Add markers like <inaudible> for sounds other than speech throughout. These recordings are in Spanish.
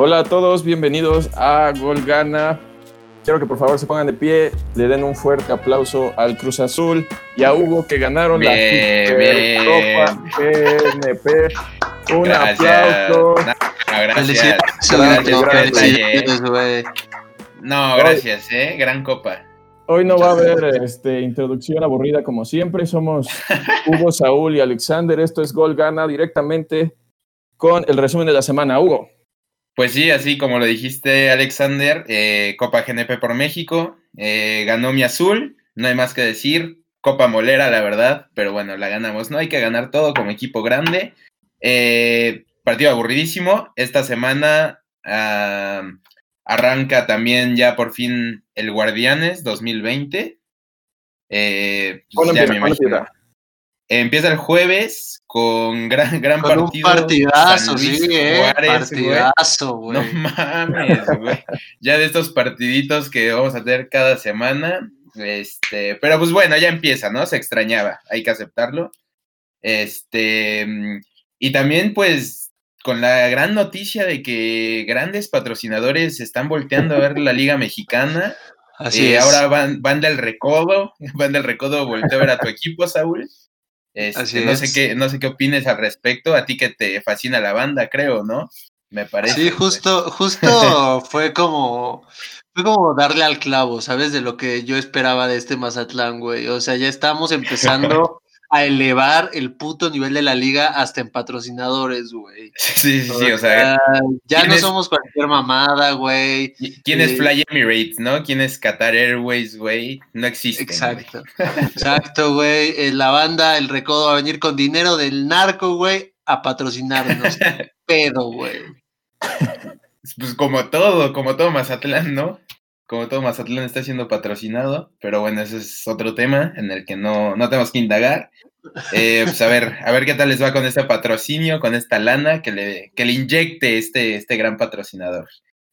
Hola a todos, bienvenidos a Gol Gana. Quiero que por favor se pongan de pie, le den un fuerte aplauso al Cruz Azul y a Hugo que ganaron la Supercopa GNP. Un aplauso. No, gracias. Gracias, No, gracias, eh. Gran copa. Hoy no va a haber este, introducción aburrida como siempre. Somos <laughs> Hugo, Saúl y Alexander. Esto es Gol Gana directamente con el resumen de la semana. Hugo. Pues sí, así como lo dijiste, Alexander, eh, Copa GNP por México, eh, ganó mi azul, no hay más que decir, Copa Molera, la verdad, pero bueno, la ganamos, ¿no? Hay que ganar todo como equipo grande. Eh, partido aburridísimo, esta semana ah, arranca también ya por fin el Guardianes 2020. Eh, ya me imagino. Empieza el jueves con gran, <laughs> gran con partido. Un partidazo, sí, eh, partidazo, güey. No <laughs> mames, güey. ya de estos partiditos que vamos a tener cada semana. Este, pero pues bueno, ya empieza, ¿no? Se extrañaba, hay que aceptarlo. Este, y también, pues, con la gran noticia de que grandes patrocinadores están volteando a ver la Liga Mexicana. Así eh, Ahora van, van del recodo, <laughs> van del recodo, volteo a ver a tu equipo, Saúl. Este, no sé qué, no sé qué opines al respecto, a ti que te fascina la banda, creo, ¿no? Me parece. Sí, justo, justo <laughs> fue como, fue como darle al clavo, ¿sabes? De lo que yo esperaba de este Mazatlán, güey. O sea, ya estamos empezando <laughs> a elevar el puto nivel de la liga hasta en patrocinadores, güey. Sí, sí, sí, o sea. Ya no somos cualquier mamada, güey. ¿Quién es eh, Fly Emirates, no? ¿Quién es Qatar Airways, güey? No existe. Exacto. Exacto, güey. Eh, la banda, el recodo va a venir con dinero del narco, güey, a patrocinarnos. <laughs> Pedo, güey. Pues como todo, como todo Mazatlán, ¿no? Como todo Mazatlán está siendo patrocinado, pero bueno, ese es otro tema en el que no, no tenemos que indagar. Eh, pues a ver, a ver qué tal les va con este patrocinio, con esta lana que le, que le inyecte este, este gran patrocinador.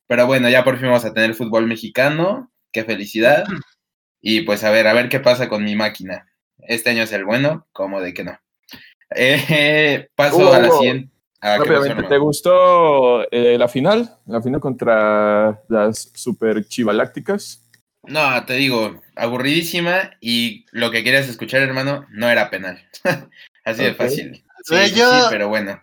Pero bueno, ya por fin vamos a tener fútbol mexicano, qué felicidad. Y pues a ver, a ver qué pasa con mi máquina. Este año es el bueno, como de que no. Eh, <laughs> paso a la siguiente. Ah, ¿te gustó eh, la final? La final contra las super chivalácticas. No, te digo, aburridísima y lo que querías escuchar, hermano, no era penal. <laughs> Así de fácil. Sí, sí, pero bueno.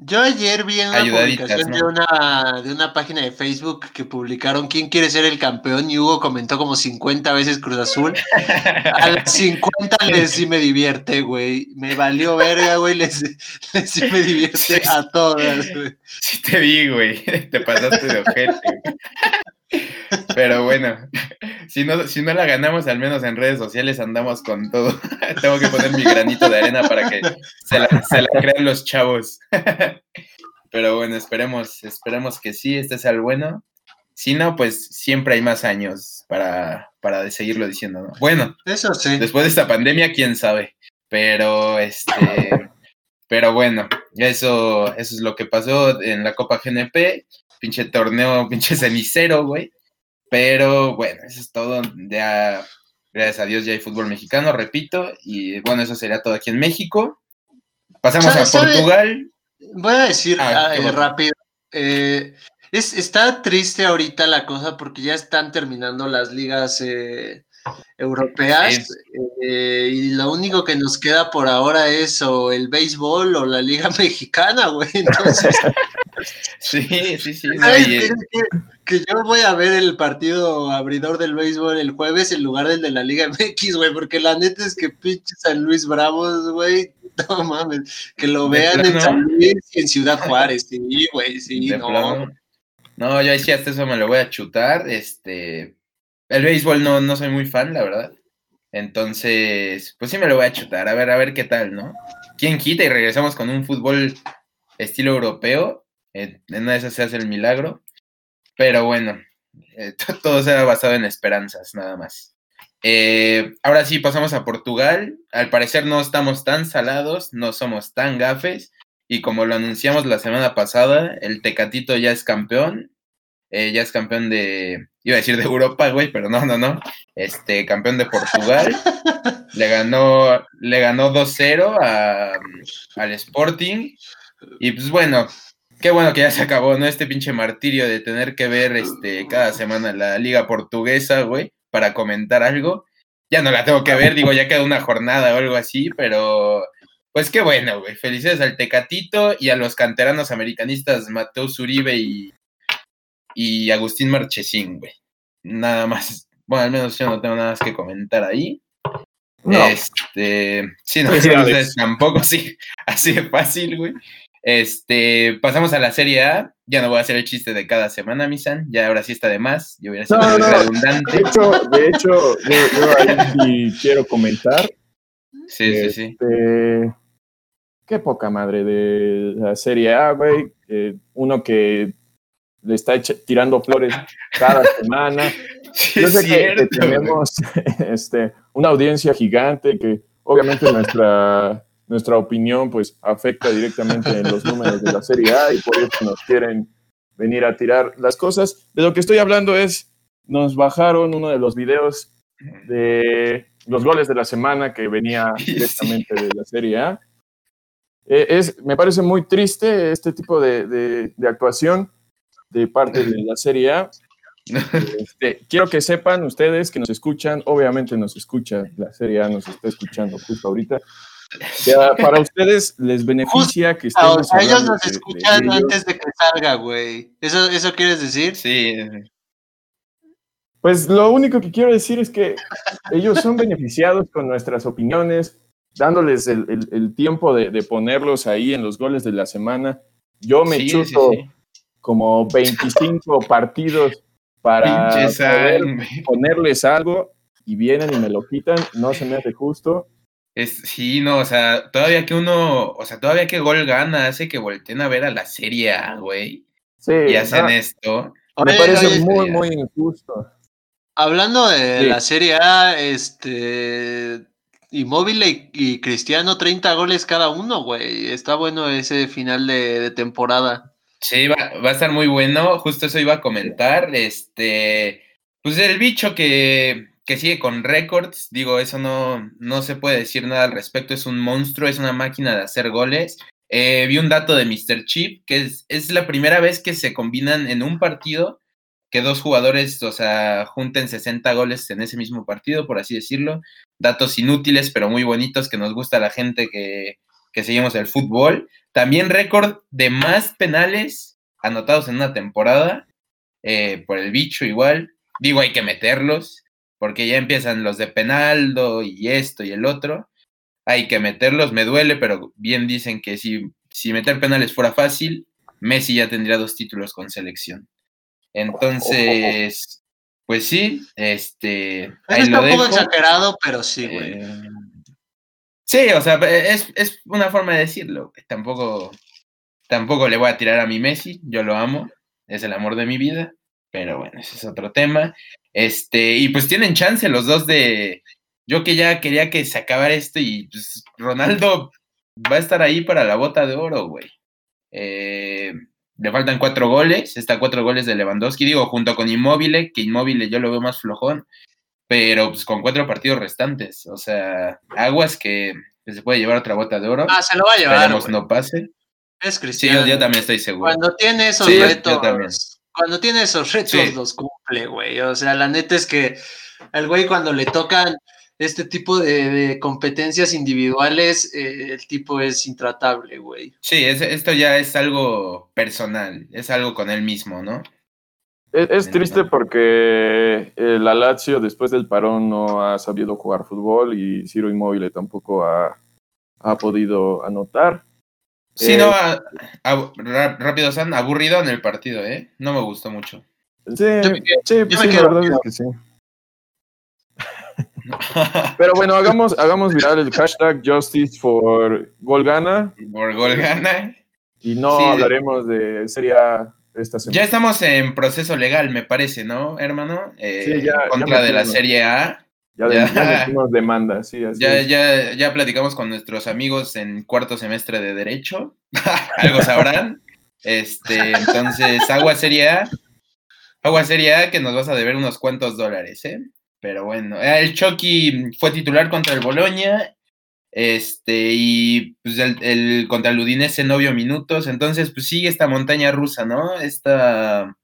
Yo ayer vi una publicación de, una, de una página de Facebook que publicaron quién quiere ser el campeón y Hugo comentó como 50 veces Cruz Azul. A las 50 <laughs> les sí me divierte, güey. Me valió verga, güey. Les, les sí me divierte a todas, güey. Sí te vi, güey. <laughs> Te pasaste de ojete. Pero bueno, si no, si no la ganamos, al menos en redes sociales andamos con todo. <laughs> Tengo que poner mi granito de arena para que se la, crean los chavos. <laughs> Pero bueno, esperemos, esperemos que sí, este sea el bueno. Si no, pues siempre hay más años para, para seguirlo diciendo, ¿no? Bueno, eso sí. Después de esta pandemia, quién sabe. Pero este, pero bueno, eso, eso es lo que pasó en la Copa GNP pinche torneo, <laughs> pinche cenicero, güey. Pero bueno, eso es todo. Ya, gracias a Dios, ya hay fútbol mexicano, repito. Y bueno, eso sería todo aquí en México. Pasamos a Portugal. Voy a decir ah, ah, rápido. Eh, es, está triste ahorita la cosa porque ya están terminando las ligas eh, europeas eh, y lo único que nos queda por ahora es o el béisbol o la liga <laughs> mexicana, güey. Entonces, <laughs> sí, sí, sí. que, yo voy a ver el partido abridor del béisbol el jueves en lugar del de la Liga MX, güey, porque la neta es que pinche San Luis Bravos, güey, <laughs> no mames, que lo vean en San Luis y en Ciudad Juárez, sí, güey, sí, no. No, yo decía hasta eso me lo voy a chutar, este, el béisbol no, no soy muy fan, la verdad. Entonces, pues sí me lo voy a chutar, a ver, a ver qué tal, ¿no? ¿Quién quita y regresamos con un fútbol estilo europeo? en una de esas se hace el milagro. Pero bueno, eh, <laughs> todo se ha basado en esperanzas, nada más. Eh, ahora sí, pasamos a Portugal. Al parecer no estamos tan salados, no somos tan gafes. Y como lo anunciamos la semana pasada, el Tecatito ya es campeón. Eh, ya es campeón de, iba a decir de Europa, güey, pero no, no, no. Este, campeón de Portugal. le ganó, le ganó 2-0 al Sporting. Y pues bueno, qué bueno que ya se acabó, ¿no? Este pinche martirio de tener que ver este, cada semana la liga portuguesa, güey, para comentar algo. Ya no la tengo que ver, digo, ya queda una jornada o algo así, pero pues qué bueno, güey. Felicidades al Tecatito y a los canteranos americanistas Mateus Uribe y, y Agustín Marchesín, güey. Nada más. Bueno, al menos yo no tengo nada más que comentar ahí. Este, sí, no, sé, tampoco <laughs> así, así de fácil, güey. Este, pasamos a la Serie A. Ya no voy a hacer el chiste de cada semana, Misan. Ya ahora sí está de más. Yo hubiera sido redundante. De hecho, de hecho yo, ahí sí quiero comentar. Sí, sí, sí. Este, qué poca madre de la Serie A, güey. uno que le está tirando flores cada <laughs> semana. yo sé que, tenemos <laughs> este, una audiencia gigante que obviamente nuestra nuestra opinión pues afecta directamente en los números de la Serie A y por eso nos quieren venir a tirar las cosas. De lo que estoy hablando es, nos bajaron uno de los videos de los goles de la semana que venía <laughs> directamente de la Serie A. Eh, es, me parece muy triste este tipo de, actuación de parte de la Serie A. Este, quiero que sepan ustedes que nos escuchan, obviamente nos escucha, la Serie A nos está escuchando justo ahorita, para ustedes les beneficia que estemos. A ellos nos escuchan antes de que salga, güey. ¿Eso, ¿Eso quieres decir? Sí. Pues lo único que quiero decir es que ellos son beneficiados con nuestras opiniones, dándoles el, tiempo de, ponerlos ahí en los goles de la semana. Yo me chuto como 25 <laughs> partidos para ponerles algo y vienen y me lo quitan. No se me hace justo es, sí, no, o sea, todavía que uno, o sea, todavía que gol gana hace que volteen a ver a la Serie A, güey. Sí. Y hacen esto. Me parece muy, muy injusto. Hablando de la Serie A, este. Inmóvil y, Cristiano, 30 goles cada uno, güey. Está bueno ese final de, temporada. Sí, va, a estar muy bueno. Justo eso iba a comentar. Este. Pues el bicho que, que sigue con récords. Digo, eso no, no se puede decir nada al respecto. Es un monstruo, es una máquina de hacer goles. Eh, vi un dato de Mr. Chip, que es, es, la primera vez que se combinan en un partido que dos jugadores, o sea, junten 60 goles en ese mismo partido, por así decirlo. Datos inútiles, pero muy bonitos que nos gusta a la gente que, que seguimos el fútbol. También récord de más penales anotados en una temporada, eh, por el bicho igual. Digo, hay que meterlos porque ya empiezan los de Penaldo y esto y el otro. Hay que meterlos, me duele, pero bien dicen que si, si meter penales fuera fácil, Messi ya tendría dos títulos con selección. Entonces, pues sí, este. Ahí está un poco exagerado, pero sí, güey. Eh, sí, o sea, es, es, una forma de decirlo. Tampoco, tampoco le voy a tirar a mi Messi, yo lo amo, es el amor de mi vida, pero bueno, ese es otro tema. Este, y pues tienen chance los dos de. Yo que ya quería que se acabara esto y pues Ronaldo va a estar ahí para la bota de oro, güey. Eh, le faltan cuatro goles, está cuatro goles de Lewandowski, digo, junto con Inmóvil, que Inmóvil yo lo veo más flojón, pero pues con cuatro partidos restantes. O sea, aguas que, se puede llevar otra bota de oro. Ah, se lo va a llevar. Esperemos no pase. Es Cristiano. Sí, yo, también estoy seguro. Cuando tiene esos retos cuando tiene esos retos los cumple, güey. O sea, la neta es que al güey cuando le tocan este tipo de, competencias individuales, eh, el tipo es intratable, güey. Sí, esto ya es algo personal, es algo con él mismo, ¿no? Es, triste porque la Lazio después del parón no ha sabido jugar fútbol y Ciro Inmóvil tampoco ha, ha podido anotar. Sí, no, eh, rápido, San, aburrido en el partido, ¿eh? No me gustó mucho. Sí, sí, pues sí la verdad es que sí. <laughs> Pero bueno, hagamos, hagamos viral el hashtag Justice for Golgana. Por Golgana. Y no hablaremos de Serie esta semana. Ya estamos en proceso legal, me parece, ¿no, hermano? Eh, sí, ya, en contra de la Serie A. Ya, ya, demanda, sí, ya, ya, ya platicamos con nuestros amigos en cuarto semestre de Derecho, <laughs> algo sabrán. Este, entonces, agua seria, agua seria que nos vas a deber unos cuantos dólares, ¿eh? Pero bueno, el Chucky fue titular contra el Boloña Este, y pues el, el contra el Udinese novio minutos. Entonces, pues sigue esta montaña rusa, ¿no? Esta,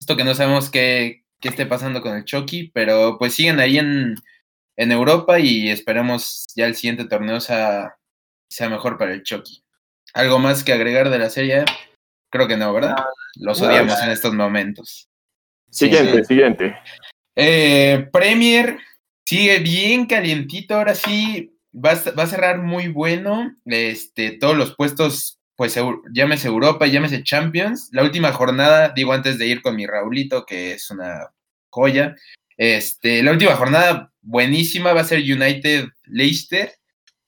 esto que no sabemos qué, qué esté pasando con el Chucky, pero pues siguen ahí en, en Europa y esperemos ya el siguiente torneo sea, sea mejor para el Chucky. ¿Algo más que agregar de la serie? Creo que no, ¿verdad? Los odiamos en estos momentos. Siguiente, siguiente. Eh, Premier sigue bien calientito, ahora sí va a, cerrar muy bueno. Este, todos los puestos, pues llámese Europa, llámese Champions. La última jornada, digo antes de ir con mi Raulito, que es una joya. Este, la última jornada buenísima va a ser United Leicester,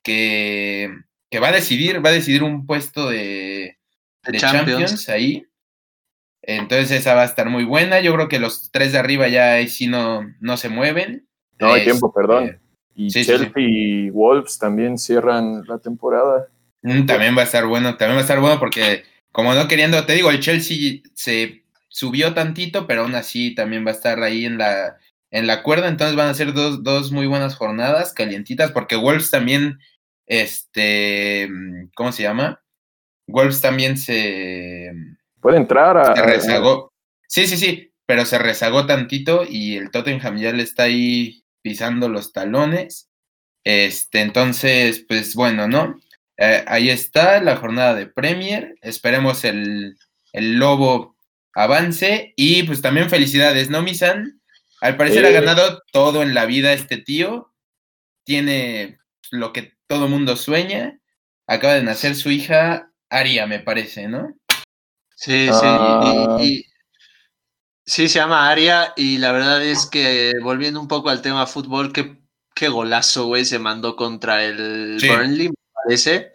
que, que va a decidir, va a decidir un puesto de, Champions. ahí. Entonces esa va a estar muy buena. Yo creo que los tres de arriba ya ahí sí no, no se mueven. No hay tiempo, perdón. Y Chelsea y Wolves también cierran la temporada. Mm, también va a estar bueno, también va a estar bueno porque como no queriendo, te digo, el Chelsea se subió tantito, pero aún así también va a estar ahí en la, en la cuerda, entonces van a ser dos, dos muy buenas jornadas, calientitas, porque Wolves también, este, ¿cómo se llama? Wolves también se... Puede entrar a... Se rezagó. Sí, sí, sí, pero se rezagó tantito y el Tottenham ya le está ahí pisando los talones. Este, entonces, pues bueno, ¿no? Eh, ahí está la jornada de Premier. Esperemos el, el Lobo avance. Y pues también felicidades, ¿no, Misan? Al parecer ha ganado todo en la vida este tío. Tiene lo que todo mundo sueña. Acaba de nacer su hija Aria, me parece, ¿no? Sí, sí. Ah. y, Sí, se llama Aria y la verdad es que volviendo un poco al tema fútbol, qué, qué golazo, güey, se mandó contra el Burnley, me parece.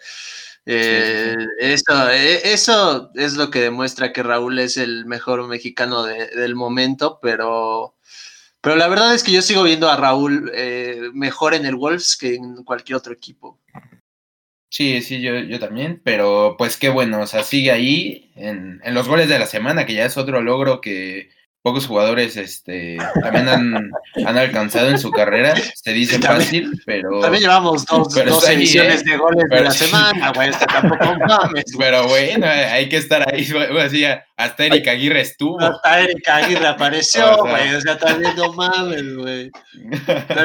Eh, eso, e, eso es lo que demuestra que Raúl es el mejor mexicano del momento, pero, pero la verdad es que yo sigo viendo a Raúl eh, mejor en el Wolves que en cualquier otro equipo. Sí, sí, yo, yo también, pero pues qué bueno, o sea, sigue ahí en, en los goles de la semana, que ya es otro logro que, pocos jugadores este, también han, han, alcanzado en su carrera. Se dice fácil, pero. También llevamos dos, dos ediciones ¿eh? de goles de la semana, güey. tampoco <laughs> mames. Pero bueno, hay que estar ahí. Así, hasta Erika Aguirre estuvo. Hasta Erika Aguirre apareció, güey. O sea, <laughs> también no mames, güey.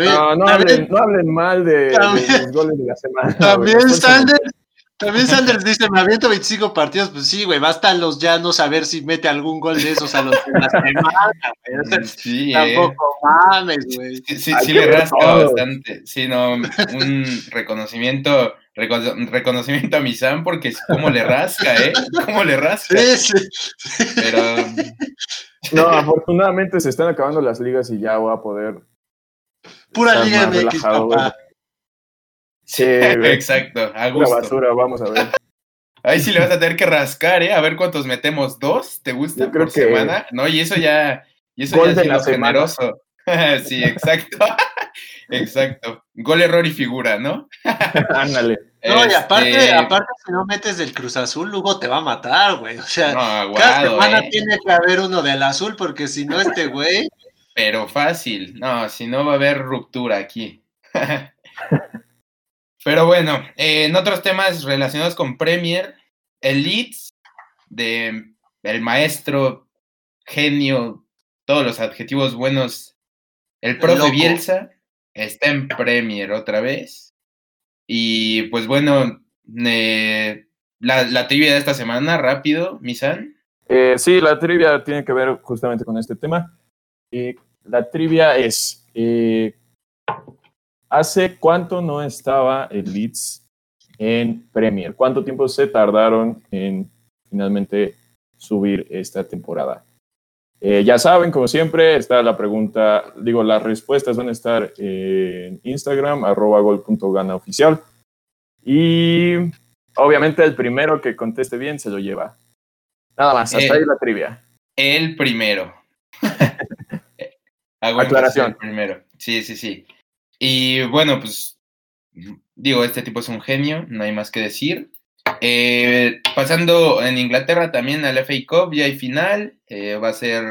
No, no, hablen, no hablen mal de, de, los goles de la semana. También Sanders también Sanders dice, me aviento 25 partidos, pues sí, güey, basta los llanos a ver si mete algún gol de esos a los de la semana, güey. <laughs> sí, eh. tampoco mames, güey. Sí, sí, sí le rasca bastante. Sí, no, un reconocimiento, reconocimiento a mi Sam, porque cómo le rasca, ¿eh? Cómo le rasca. Sí, sí. Pero... No, afortunadamente se están acabando las ligas y ya voy a poder... Pura Liga MX, papá. Sí, <laughs> exacto. A gusto. basura, vamos a ver. <laughs> Ahí sí le vas a tener que rascar, ¿eh? A ver cuántos metemos. ¿Dos? ¿Te gusta por semana? No, y eso ya, y eso ya es generoso. <laughs> sí, exacto. exacto. Gol, error y figura, ¿no? Ándale. No, y aparte, este aparte, si no metes del Cruz Azul, Lugo te va a matar, güey. O sea, cada semana eh. tiene que haber uno del azul, porque si no, este güey. Pero fácil. No, si no va a haber ruptura aquí. Pero bueno, eh, en otros temas relacionados con Premier, el Leeds de el maestro, genio, todos los adjetivos buenos, el profe Bielsa está en Premier otra vez. Y pues bueno, la, trivia de esta semana, rápido, Misan. Eh, sí, la trivia tiene que ver justamente con este tema. La trivia es, eh, ¿Hace cuánto no estaba el Leeds en Premier? ¿Cuánto tiempo se tardaron en finalmente subir esta temporada? Eh, ya saben, como siempre, está la pregunta, digo, las respuestas van a estar en Instagram, arroba gol.ganaoficial. Y obviamente el primero que conteste bien se lo lleva. Nada más, hasta ahí la trivia. El primero. <laughs> Aclaración. primero. Sí, sí, sí. Y bueno, pues digo, este tipo es un genio, no hay más que decir. Eh, pasando en Inglaterra también al FA Cup, ya hay final, eh, va a ser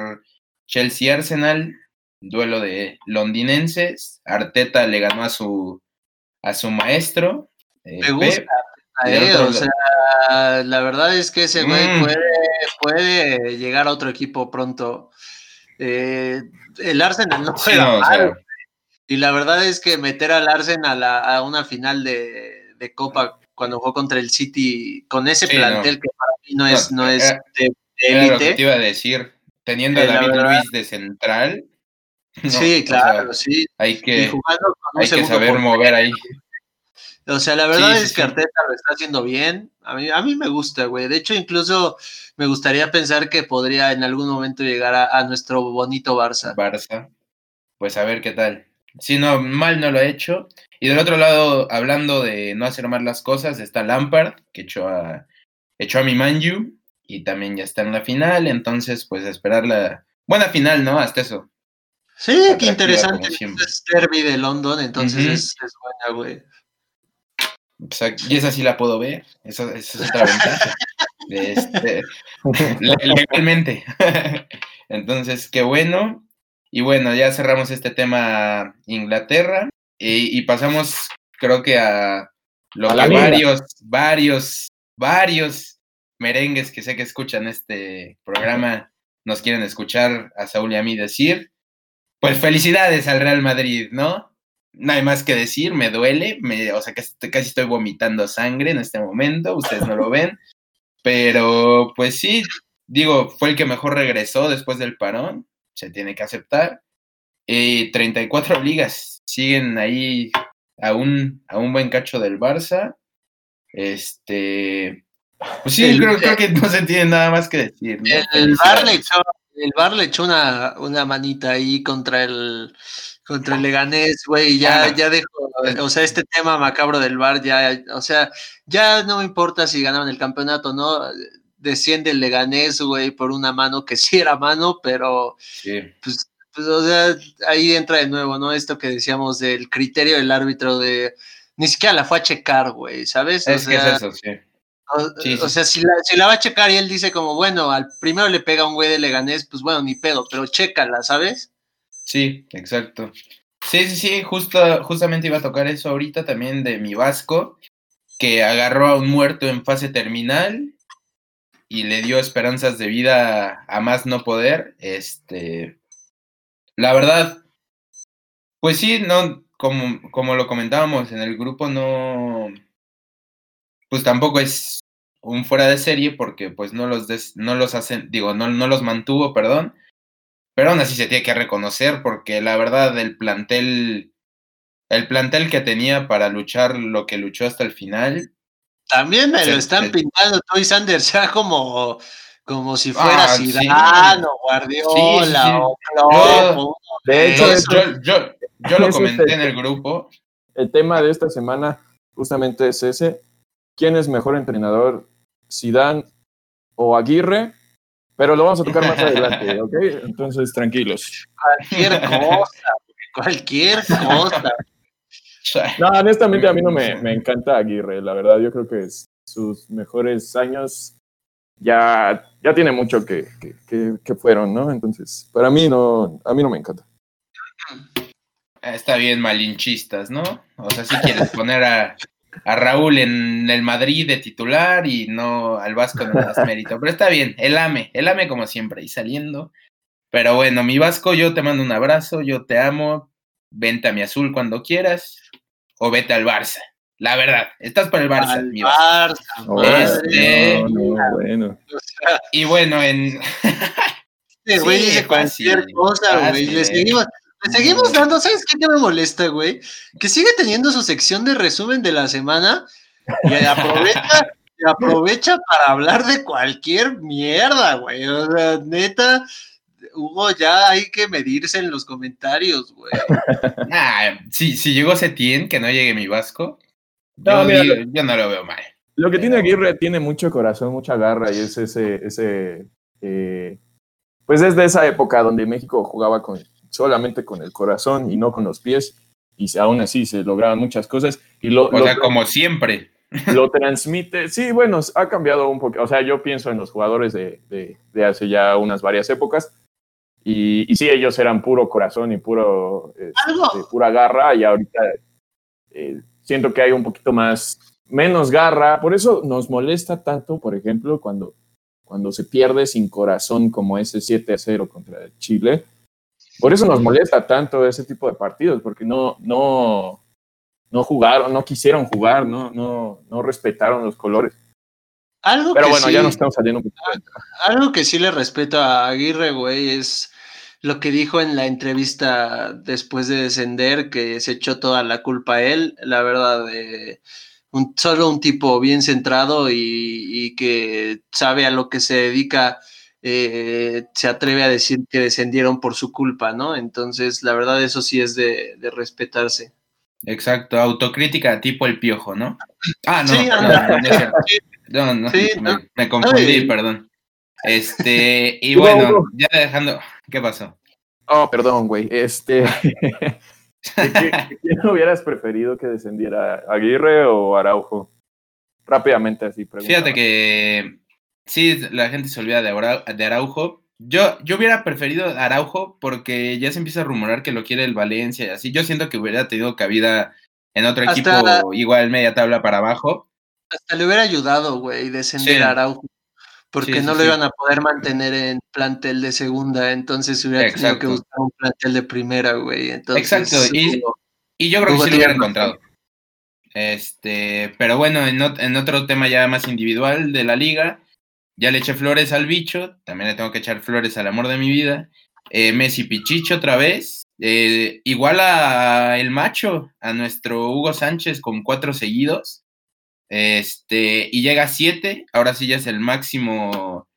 Chelsea-Arsenal, duelo de londinenses. Arteta le ganó a su, a su maestro. Eh, Me gusta. o sea, la verdad es que ese güey mm. puede, llegar a otro equipo pronto. Eh, el Arsenal no juega mal. Y la verdad es que meter al Arsenal a, una final de, de, Copa cuando jugó contra el City con ese plantel que para mí no es, no, es de, élite. te iba a decir, teniendo a David Luis de central. <laughs> sí, claro, sí. Hay que, hay que saber mover ahí. O sea, la verdad es que Arteta lo está haciendo bien. A mí, a mí me gusta, güey. De hecho, incluso me gustaría pensar que podría en algún momento llegar a, nuestro bonito Barça. Barça. Pues a ver qué tal. Si no, mal no lo ha hecho. Y del otro lado, hablando de no hacer mal las cosas, está Lampard, que echó a, echó a mi Manju y también ya está en la final. Entonces, pues esperar la buena final, ¿no? Hasta eso. Sí, qué interesante. Es derby de London, entonces es, es buena, güey y esa sí la puedo ver. Esa, es otra ventaja. Este, <laughs> legalmente. <laughs> Entonces, qué bueno. Y bueno, ya cerramos este tema Inglaterra y, pasamos, creo que a lo que varios, varios, varios merengues que sé que escuchan este programa nos quieren escuchar a Saúl y a mí decir. Pues felicidades al Real Madrid, ¿no? no hay más que decir, me duele, me, o sea, casi, casi estoy vomitando sangre en este momento, ustedes no lo ven, pero pues sí, digo, fue el que mejor regresó después del parón, se tiene que aceptar. Y 34 ligas siguen ahí a un, a un buen cacho del Barça. Este, pues sí, creo, creo, que no se tiene nada más que decir. El, Bar le echó, el Bar le echó una, una manita ahí contra el contra el Leganés, güey, ya, ya dejo, o sea, este tema macabro del bar, ya, o sea, ya no importa si ganaron el campeonato, ¿no? Desciende el Leganés, güey, por una mano que sí era mano, pero pues, pues, o sea, ahí entra de nuevo, ¿no? Esto que decíamos del criterio del árbitro de ni siquiera la fue a checar, güey, ¿sabes? Es que es eso, sí. O, sea, si la, si la, va a checar y él dice como, bueno, al primero le pega un güey de Leganés, pues bueno, ni pedo, pero chécala, ¿sabes? Sí, exacto. Sí, sí, sí, justo, justamente iba a tocar eso ahorita también de mi Vasco, que agarró a un muerto en fase terminal y le dio esperanzas de vida a más no poder. Este, la verdad, pues sí, no, como, como lo comentábamos en el grupo, no, pues tampoco es un fuera de serie porque pues no los, no los hacen, digo, no, no los mantuvo, perdón, pero aún así se tiene que reconocer porque la verdad el plantel, el plantel que tenía para luchar lo que luchó hasta el final. También me lo están pintando Toy Sanders <laughs> ya como, como si fuera ah, o Guardiola o De hecho, yo, yo, lo <laughs> comenté en el grupo. El tema de esta semana justamente es ese. ¿Quién es mejor entrenador? ¿Zidane o Aguirre? Pero lo vamos a tocar más adelante, <laughs> ¿ok? Entonces, tranquilos. Cualquier cosa, cualquier cosa. <laughs> No, honestamente a mí no me, <laughs> me encanta Aguirre, la verdad. Yo creo que sus mejores años ya, ya tiene mucho que, que, que, fueron, ¿no? Entonces, para mí no, a mí no me encanta. Está bien malinchistas, ¿no? O sea, si quieres poner a, a Raúl en el Madrid de titular y no al Vasco no das mérito. Pero está bien, el AME, el AME como siempre, y saliendo. Pero bueno, mi Vasco, yo te mando un abrazo, yo te amo. Vente a mi azul cuando quieras o vete al Barça. La verdad, estás para el Barça. mi Barça este, bueno. Y bueno, en. <laughs> güey cualquier cosa, güey. Le seguimos, le seguimos dando, ¿sabes qué, me molesta, güey? Que sigue teniendo su sección de resumen de la semana y aprovecha, <laughs> y aprovecha para hablar de cualquier mierda, güey. O sea, neta, Hugo, ya hay que medirse en los comentarios, güey. <laughs> Ah, si, si llegó Setien, que no llegue mi Vasco, yo, yo no lo veo mal. Lo que tiene Aguirre tiene mucho corazón, mucha garra y es ese, ese eh, pues es de esa época donde México jugaba con solamente con el corazón y no con los pies, y aún así se lograban muchas cosas. Y lo, o sea, como siempre. <laughs> Lo transmite, sí, bueno, ha cambiado un poco, o sea, yo pienso en los jugadores de, de, hace ya unas varias épocas, y, y, sí, ellos eran puro corazón y puro, este, pura garra, y ahorita, eh, siento que hay un poquito más, menos garra. Por eso nos molesta tanto, por ejemplo, cuando, cuando se pierde sin corazón como ese 7 a 0 contra Chile. Por eso nos molesta tanto ese tipo de partidos, porque no, no, no jugaron, no quisieron jugar, no, no, no respetaron los colores. Algo Pero bueno, ya nos estamos saliendo un poquito. Algo que sí le respeto a Aguirre, güey, es lo que dijo en la entrevista después de descender, que se echó toda la culpa a él. La verdad, eh, un, solo un tipo bien centrado y, que sabe a lo que se dedica. Eh, se atreve a decir que descendieron por su culpa, ¿no? Entonces, la verdad, eso sí es de, de respetarse. Exacto, autocrítica tipo el piojo, ¿no? Ah, no, no, no, no, me, confundí, perdón. Este, y <laughs> bueno, ya dejando, ¿qué pasó? Oh, perdón, güey. Este, <laughs> ¿quién <laughs> hubieras preferido que descendiera, Aguirre o Araujo? Rápidamente así, pregunta. Fíjate que sí, la gente se olvida de, Araujo. Yo, yo hubiera preferido Araujo porque ya se empieza a rumorar que lo quiere el Valencia y así. Yo siento que hubiera tenido cabida en otro equipo igual media tabla para abajo. Hasta le hubiera ayudado, güey, descender a Araujo. Porque no lo iban a poder mantener en plantel de segunda, entonces hubiera tenido que buscar un plantel de primera, güey. Exacto, y, yo creo que sí lo hubiera encontrado. Este, pero bueno, en, otro tema ya más individual de la liga, ya le eché flores al bicho, también le tengo que echar flores al amor de mi vida. Eh, Messi Pichicho otra vez, eh, igual a el macho, a nuestro Hugo Sánchez con cuatro seguidos. Este, y llega a 7, ahora sí ya es el máximo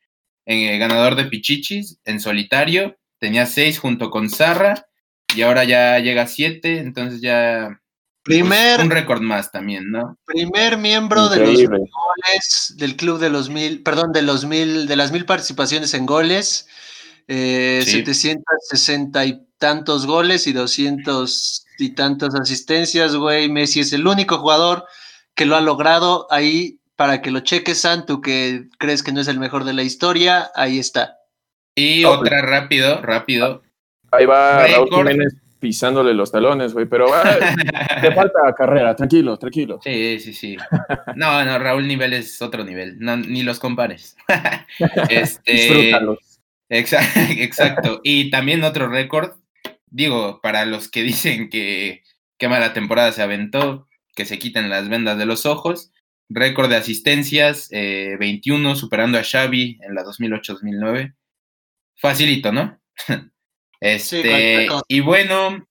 eh, ganador de Pichichis en solitario. Tenía 6 junto con Zarra y ahora ya llega a 7, entonces ya pues, primer, un récord más también, ¿no? Primer miembro de los goles del club de los mil, perdón, de los mil, de las mil participaciones en goles, eh, 760 y tantos goles y 200 y tantas asistencias, güey. Messi es el único jugador que lo ha logrado ahí para que lo cheques, Santu, que crees que no es el mejor de la historia, ahí está. Y otra rápido, rápido. Ahí va Raúl Jiménez pisándole los talones, güey, pero <laughs> te falta carrera, tranquilo, tranquilo. Sí, sí, sí. No, no, Raúl nivel es otro nivel, ni los compares. <laughs> este, Disfrútalos. Exacto, <laughs> exacto. Y también otro récord, digo, para los que dicen que qué mala temporada se aventó, que se quiten las vendas de los ojos. Récord de asistencias, 21, eh, superando a Xavi en la 2008-2009. Facilito, ¿no? <laughs> este, y bueno,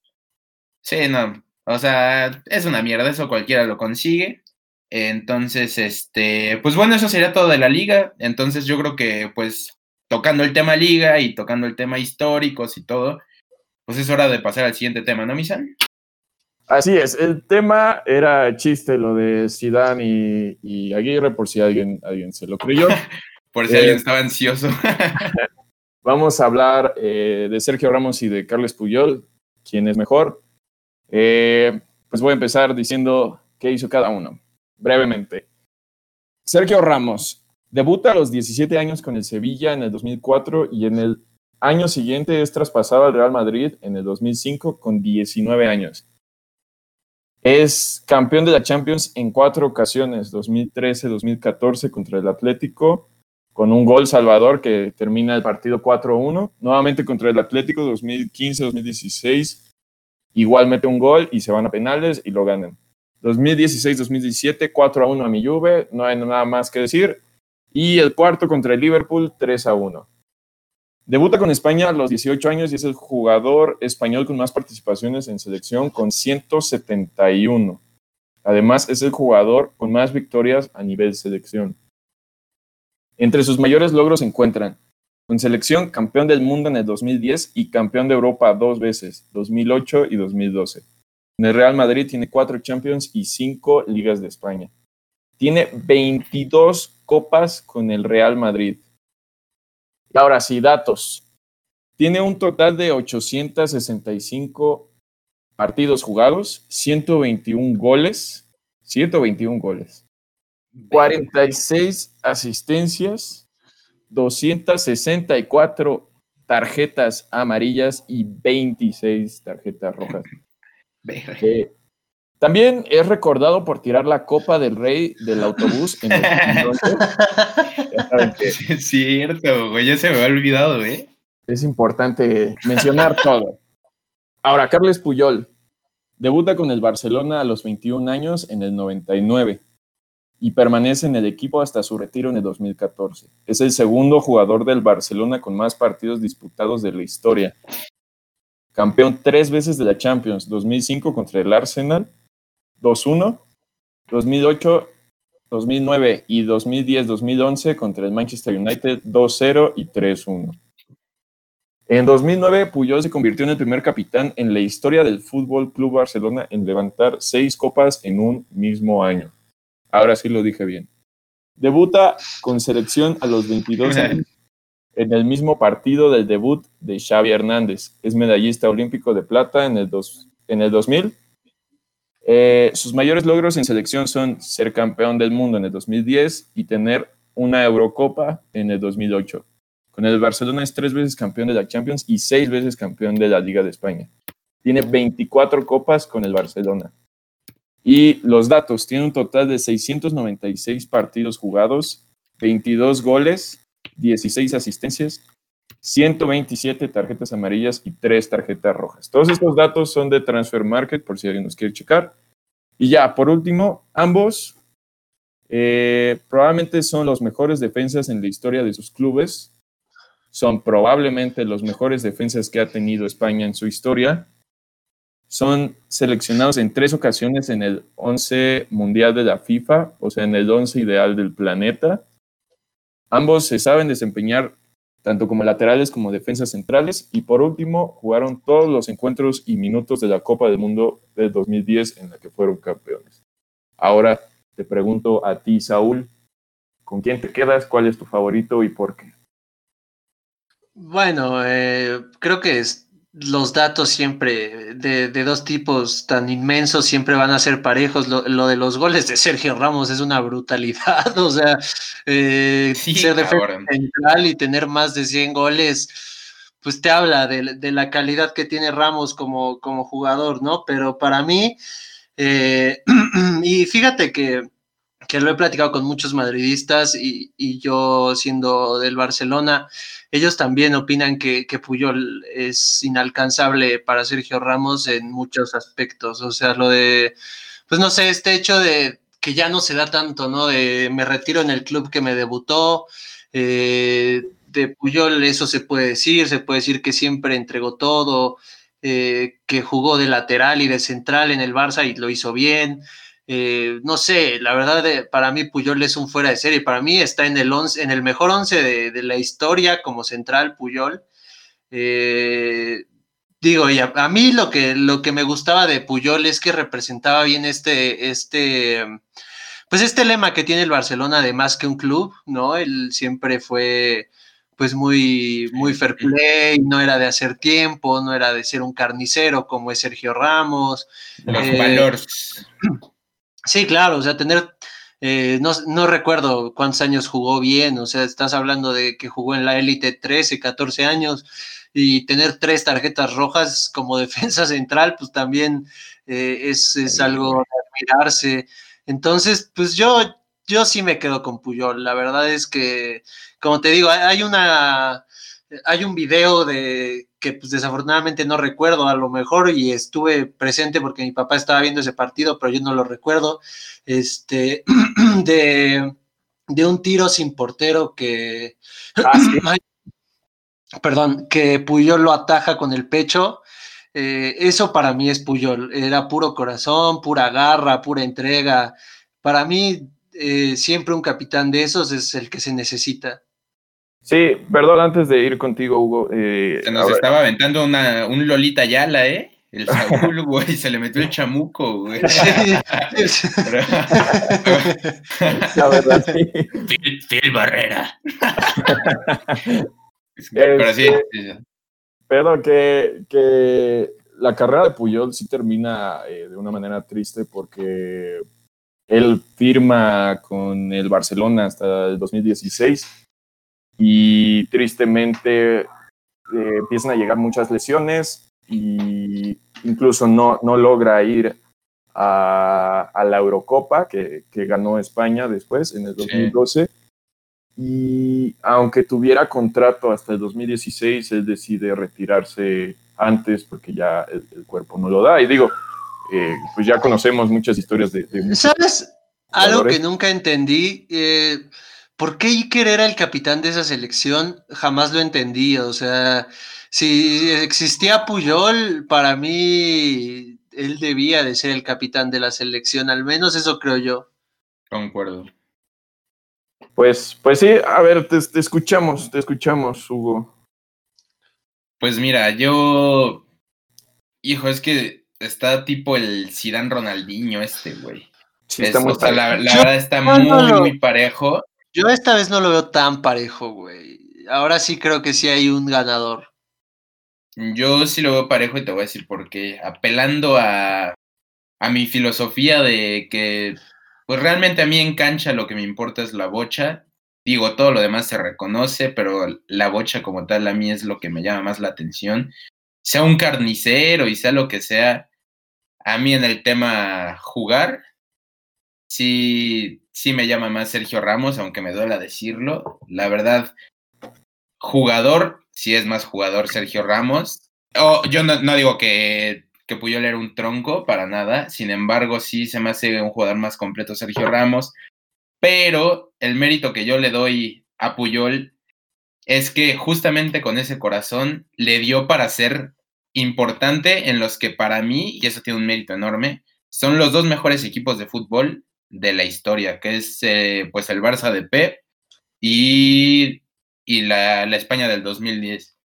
sí, no, o sea, es una mierda, eso cualquiera lo consigue. Entonces, este, pues bueno, eso sería todo de la liga. Entonces yo creo que, pues, tocando el tema liga y tocando el tema históricos y todo, pues es hora de pasar al siguiente tema, ¿no, Misan? Así es, el tema era chiste lo de Zidane y, Aguirre, por si alguien, alguien se lo creyó. <laughs> por si alguien eh, estaba ansioso. <laughs> vamos a hablar eh, de Sergio Ramos y de Carles Puyol, quién es mejor. Eh, pues voy a empezar diciendo qué hizo cada uno, brevemente. Sergio Ramos debuta a los 17 años con el Sevilla en el 2004 y en el año siguiente es traspasado al Real Madrid en el 2005 con 19 años. Es campeón de la Champions en cuatro ocasiones, 2013, 2014 contra el Atlético, con un gol salvador que termina el partido 4-1. Nuevamente contra el Atlético, 2015, 2016, igual mete un gol y se van a penales y lo ganan. 2016-2017, 4-1 a mi Juve, no hay nada más que decir. Y el cuarto contra el Liverpool, 3-1. Debuta con España a los 18 años y es el jugador español con más participaciones en selección con 171. Además, es el jugador con más victorias a nivel selección. Entre sus mayores logros se encuentran con selección campeón del mundo en el 2010 y campeón de Europa dos veces, 2008 y 2012. En el Real Madrid tiene cuatro Champions y cinco Ligas de España. Tiene 22 copas con el Real Madrid. Ahora sí, datos. Tiene un total de 865 partidos jugados, 121 goles, 121 goles, 46 asistencias, 264 tarjetas amarillas y 26 tarjetas rojas. También es recordado por tirar la copa del rey del autobús en el <laughs> <laughs> Es cierto, güey, ya se me ha olvidado, ¿eh? Es importante mencionar <laughs> todo. Ahora, Carles Puyol debuta con el Barcelona a los 21 años en el 99 y permanece en el equipo hasta su retiro en el 2014. Es el segundo jugador del Barcelona con más partidos disputados de la historia. Campeón tres veces de la Champions, 2005 contra el Arsenal, 2-1, 2008, 2009 y 2010-2011 contra el Manchester United, 2-0 y 3-1. En 2009, Puyol se convirtió en el primer capitán en la historia del Fútbol Club Barcelona en levantar seis copas en un mismo año. Ahora sí lo dije bien. Debuta con selección a los 22 años <laughs> en el mismo partido del debut de Xavi Hernández. Es medallista olímpico de plata en el, en el 2000. Eh, sus mayores logros en selección son ser campeón del mundo en el 2010 y tener una Eurocopa en el 2008. Con el Barcelona es tres veces campeón de la Champions y seis veces campeón de la Liga de España. Tiene 24 copas con el Barcelona. Y los datos, tiene un total de 696 partidos jugados, 22 goles, 16 asistencias, 127 tarjetas amarillas y 3 tarjetas rojas. Todos estos datos son de Transfer Market, por si alguien nos quiere checar. Y ya, por último, ambos eh, probablemente son los mejores defensas en la historia de sus clubes. Son probablemente los mejores defensas que ha tenido España en su historia son seleccionados en tres ocasiones en el 11 mundial de la FIFA, o sea, en el 11 ideal del planeta. Ambos se saben desempeñar tanto como laterales como defensas centrales y por último jugaron todos los encuentros y minutos de la Copa del Mundo del 2010 en la que fueron campeones. Ahora te pregunto a ti, Saúl, ¿con quién te quedas? ¿Cuál es tu favorito y por qué? Bueno, eh, creo que es, los datos siempre de, dos tipos tan inmensos siempre van a ser parejos. Lo, de los goles de Sergio Ramos es una brutalidad. <laughs> O sea, eh, ser defensa central y tener más de 100 goles, pues te habla de, la calidad que tiene Ramos como, como jugador, ¿no? Pero para mí, eh, <clears throat> y fíjate que que lo he platicado con muchos madridistas y, yo siendo del Barcelona, ellos también opinan que, que, Puyol es inalcanzable para Sergio Ramos en muchos aspectos. O sea, lo de, pues no sé, este hecho de que ya no se da tanto, ¿no? De me retiro en el club que me debutó. Eh, de Puyol eso se puede decir, se puede decir que siempre entregó todo, eh, que jugó de lateral y de central en el Barça y lo hizo bien. Eh, no sé, la verdad, eh, para mí Puyol es un fuera de serie. Para mí está en el, once, en el mejor once de, la historia como central Puyol. Eh, digo, y a, mí lo que, lo que me gustaba de Puyol es que representaba bien este, este, pues este lema que tiene el Barcelona de más que un club, ¿no? Él siempre fue pues muy, muy fair play, no era de hacer tiempo, no era de ser un carnicero como es Sergio Ramos. Los valores. <clears throat> Sí, claro, o sea, tener, eh, no, recuerdo cuántos años jugó bien, o sea, estás hablando de que jugó en la élite 13, 14 años y tener tres tarjetas rojas como <laughs> defensa central, pues también eh, es, es, algo de admirarse. Entonces, pues yo, yo sí me quedo con Puyol. La verdad es que, como te digo, hay una, hay un video de que pues desafortunadamente no recuerdo a lo mejor y estuve presente porque mi papá estaba viendo ese partido, pero yo no lo recuerdo, este, <clears throat> de, un tiro sin portero que, ah, <clears throat> perdón, que Puyol lo ataja con el pecho. Eh, eso para mí es Puyol, era puro corazón, pura garra, pura entrega. Para mí, eh, siempre un capitán de esos es el que se necesita. Sí, perdón, antes de ir contigo, Hugo. Eh, se nos estaba aventando una, un Lolita Yala, ¿eh? El Saúl, <laughs> güey, se le metió el chamuco, güey. La verdad, sí. Phil, Barrera. Pero sí. Pero que, que la carrera de Puyol sí termina eh, de una manera triste porque él firma con el Barcelona hasta el 2016 y tristemente eh, empiezan a llegar muchas lesiones y incluso no, no logra ir a, la Eurocopa que, ganó España después, en el 2012. Y aunque tuviera contrato hasta el 2016, él decide retirarse antes porque ya el, cuerpo no lo da. Y digo, eh, pues ya conocemos muchas historias de... ¿Sabes? Algo que nunca entendí. Eh, ¿Por qué Iker era el capitán de esa selección? Jamás lo entendí. O sea, si existía Puyol, para mí él debía de ser el capitán de la selección, al menos eso creo yo. Concuerdo. Pues, pues sí, a ver, te, escuchamos, te escuchamos, Hugo. Pues mira, yo, hijo, es que está tipo el Zidane Ronaldinho este, güey. Sí, está muy la, verdad está muy, muy parejo. Yo esta vez no lo veo tan parejo, güey. Ahora sí creo que sí hay un ganador. Yo sí lo veo parejo y te voy a decir por qué. Apelando a, a mi filosofía de que, pues realmente a mí en cancha lo que me importa es la bocha. Digo, todo lo demás se reconoce, pero la bocha como tal a mí es lo que me llama más la atención. Sea un carnicero y sea lo que sea, a mí en el tema jugar, sí, sí me llama más Sergio Ramos, aunque me duela decirlo. La verdad, jugador si es más jugador Sergio Ramos. Oh, yo no, digo que, que Puyol era un tronco, para nada. Sin embargo, sí se me hace un jugador más completo Sergio Ramos. Pero el mérito que yo le doy a Puyol es que justamente con ese corazón le dio para ser importante en los que para mí, y eso tiene un mérito enorme, son los dos mejores equipos de fútbol de la historia, que es eh, pues el Barça de Pep y y la, España del 2010.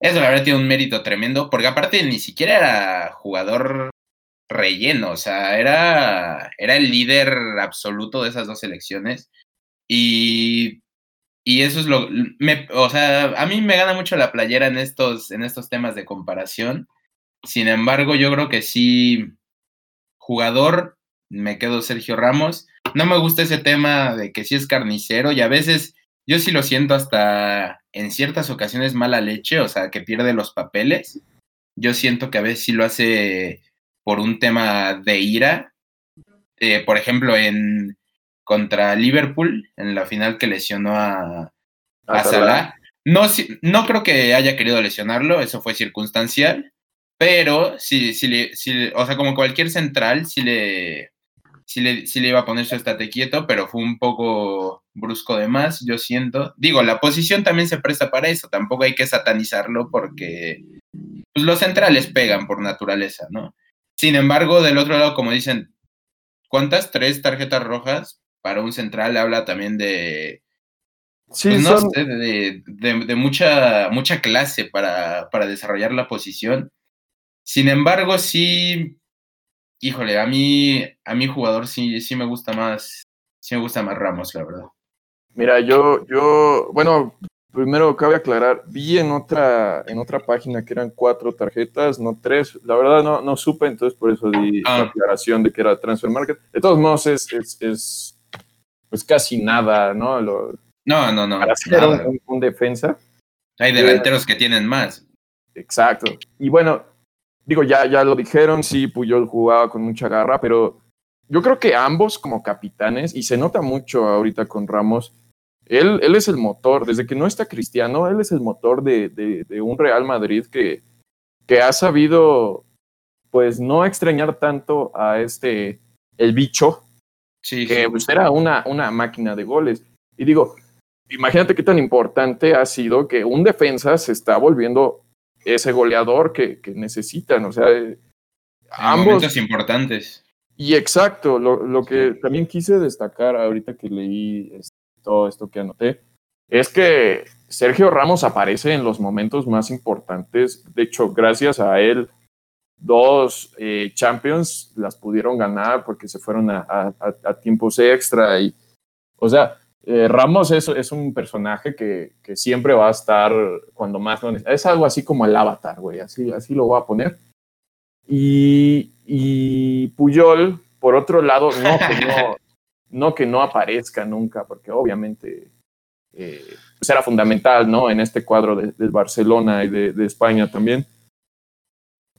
Eso la verdad tiene un mérito tremendo, porque aparte ni siquiera era jugador relleno, o sea, era, era el líder absoluto de esas dos selecciones. Y, y eso es lo, o sea, a mí me gana mucho la playera en estos, en estos temas de comparación. Sin embargo, yo creo que sí, jugador, me quedo Sergio Ramos. No me gusta ese tema de que sí es carnicero y a veces yo sí lo siento hasta en ciertas ocasiones mala leche, o sea, que pierde los papeles. Yo siento que a veces sí lo hace por un tema de ira. Eh, por ejemplo, en contra Liverpool, en la final que lesionó a, a Salah. No, no creo que haya querido lesionarlo, eso fue circunstancial, pero sí, sí, sí, o sea, como cualquier central, sí le, sí le, sí le iba a poner su estate quieto, pero fue un poco brusco de más, yo siento. Digo, la posición también se presta para eso, tampoco hay que satanizarlo porque pues, los centrales pegan por naturaleza, ¿no? Sin embargo, del otro lado, como dicen, ¿cuántas? Tres tarjetas rojas para un central habla también de... Sí, pues, no sé, de, de, mucha, mucha clase para, para desarrollar la posición. Sin embargo, sí, híjole, a mí, a mi jugador sí, sí me gusta más, sí me gusta más Ramos, la verdad. Mira, yo, yo, bueno, primero cabe aclarar, vi en otra, en otra página que eran cuatro tarjetas, no tres. La verdad no, no supe, entonces por eso di la ah. aclaración de que era Transfer Market. De todos modos, es, es, pues casi nada, ¿no? no, no, no. Para un, defensa. Hay delanteros que tienen más. Exacto. Y bueno, digo, ya, ya lo dijeron, sí, Puyol jugaba con mucha garra, pero yo creo que ambos como capitanes, y se nota mucho ahorita con Ramos, él, él es el motor, desde que no está Cristiano, él es el motor de, de, un Real Madrid que, que ha sabido, pues, no extrañar tanto a este, el bicho, sí, que pues, era una, una máquina de goles. Y digo, imagínate qué tan importante ha sido que un defensa se está volviendo ese goleador que, necesitan, o sea, eh, ambos... Momentos importantes. Y exacto, lo, que también quise destacar ahorita que leí todo esto que anoté, es que Sergio Ramos aparece en los momentos más importantes. De hecho, gracias a él, dos eh, Champions las pudieron ganar porque se fueron a, tiempos extra. Y, o sea, eh, Ramos es, es, un personaje que, siempre va a estar cuando más lo Es algo así como el avatar, güey, así, así lo voy a poner. Y, y Puyol, por otro lado, no que no, <laughs> no, que no aparezca nunca, porque obviamente eh, pues era fundamental ¿no? en este cuadro del de Barcelona y de, España también.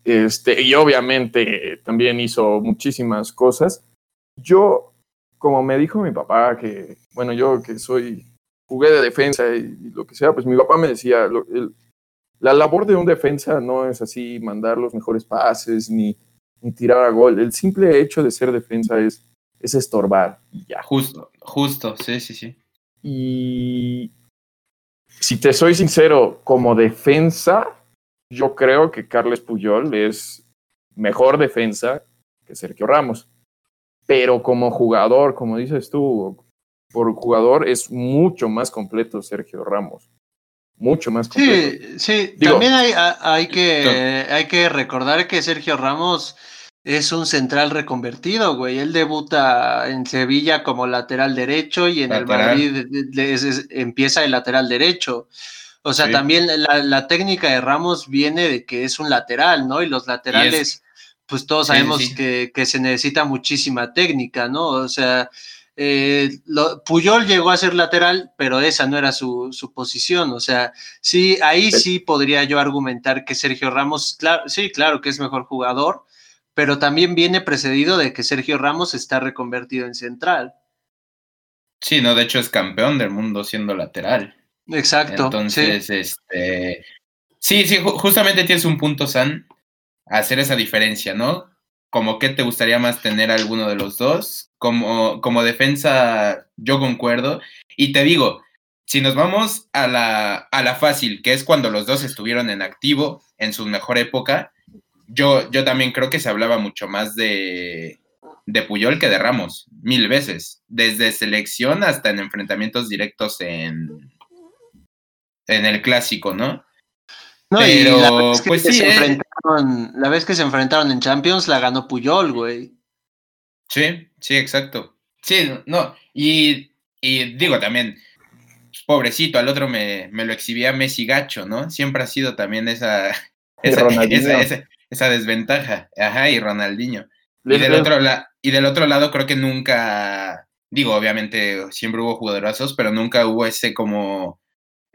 Este, y obviamente también hizo muchísimas cosas. Yo, como me dijo mi papá, que, bueno, yo que soy, jugué de defensa y, lo que sea, pues mi papá me decía, la labor de un defensa no es así mandar los mejores pases ni, ni tirar a gol. El simple hecho de ser defensa es, es estorbar. Ya. Justo, justo, sí, sí, sí. Y si te soy sincero, como defensa, yo creo que Carles Puyol es mejor defensa que Sergio Ramos. Pero como jugador, como dices tú, por jugador es mucho más completo Sergio Ramos. Mucho más completo. Sí, sí. También hay, hay, que, hay que recordar que Sergio Ramos es un central reconvertido, güey. Él debuta en Sevilla como lateral derecho y en el Madrid empieza el lateral derecho. O sea, también la, técnica de Ramos viene de que es un lateral, ¿no? Y los laterales, pues todos sabemos Que, se necesita muchísima técnica, ¿no? O sea, eh, Puyol llegó a ser lateral, pero esa no era su, posición. O sea, sí, ahí sí podría yo argumentar que Sergio Ramos, sí, claro que es mejor jugador, pero también viene precedido de que Sergio Ramos está reconvertido en central. Sí, no, de hecho es campeón del mundo siendo lateral. Exacto. Entonces, este. Sí, sí, justamente tienes un punto, San, hacer esa diferencia, ¿no? Como que te gustaría más tener alguno de los dos. Como, como defensa, yo concuerdo. Y te digo, si nos vamos a la, a la fácil, que es cuando los dos estuvieron en activo, en su mejor época, yo, yo también creo que se hablaba mucho más de, de Puyol que de Ramos, mil veces, desde selección hasta en enfrentamientos directos en, en el clásico, ¿no? No, y la vez que pues se eh. enfrentaron, la vez que se enfrentaron en Champions la ganó Puyol, güey. Sí, sí, exacto. Sí, no, y, y digo también, pobrecito, al otro me, me, lo exhibía Messi gacho, ¿no? Siempre ha sido también esa, <laughs> esa, esa, desventaja. Ajá, y Ronaldinho. Y del, otro y del otro lado creo que nunca, digo, obviamente siempre hubo jugadorazos, pero nunca hubo ese como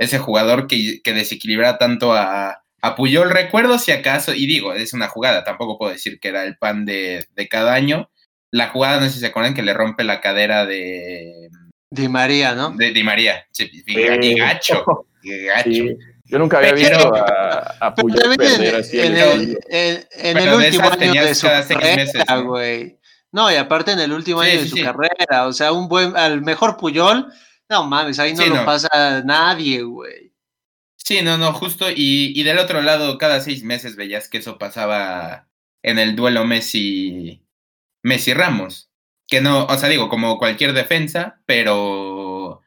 ese jugador que, que desequilibra tanto a, a Puyol. Recuerdo si acaso, y digo, es una jugada, tampoco puedo decir que era el pan de, de cada año. La jugada, no sé si se acuerdan, que le rompe la cadera de... Di María, ¿no? De Di María, sí, y gacho, gacho. Yo nunca había visto a, a Puyol perder así. En el, en, el último año de su carrera, güey. ¿no? y aparte en el último año de su carrera, o sea, un buen, al mejor Puyol no mames, ahí no lo pasa nadie, güey. Sí, no, no, justo. Y, y, del otro lado, cada seis meses veías que eso pasaba en el duelo Messi, Messi Ramos. Que no, o sea, digo, como cualquier defensa, pero.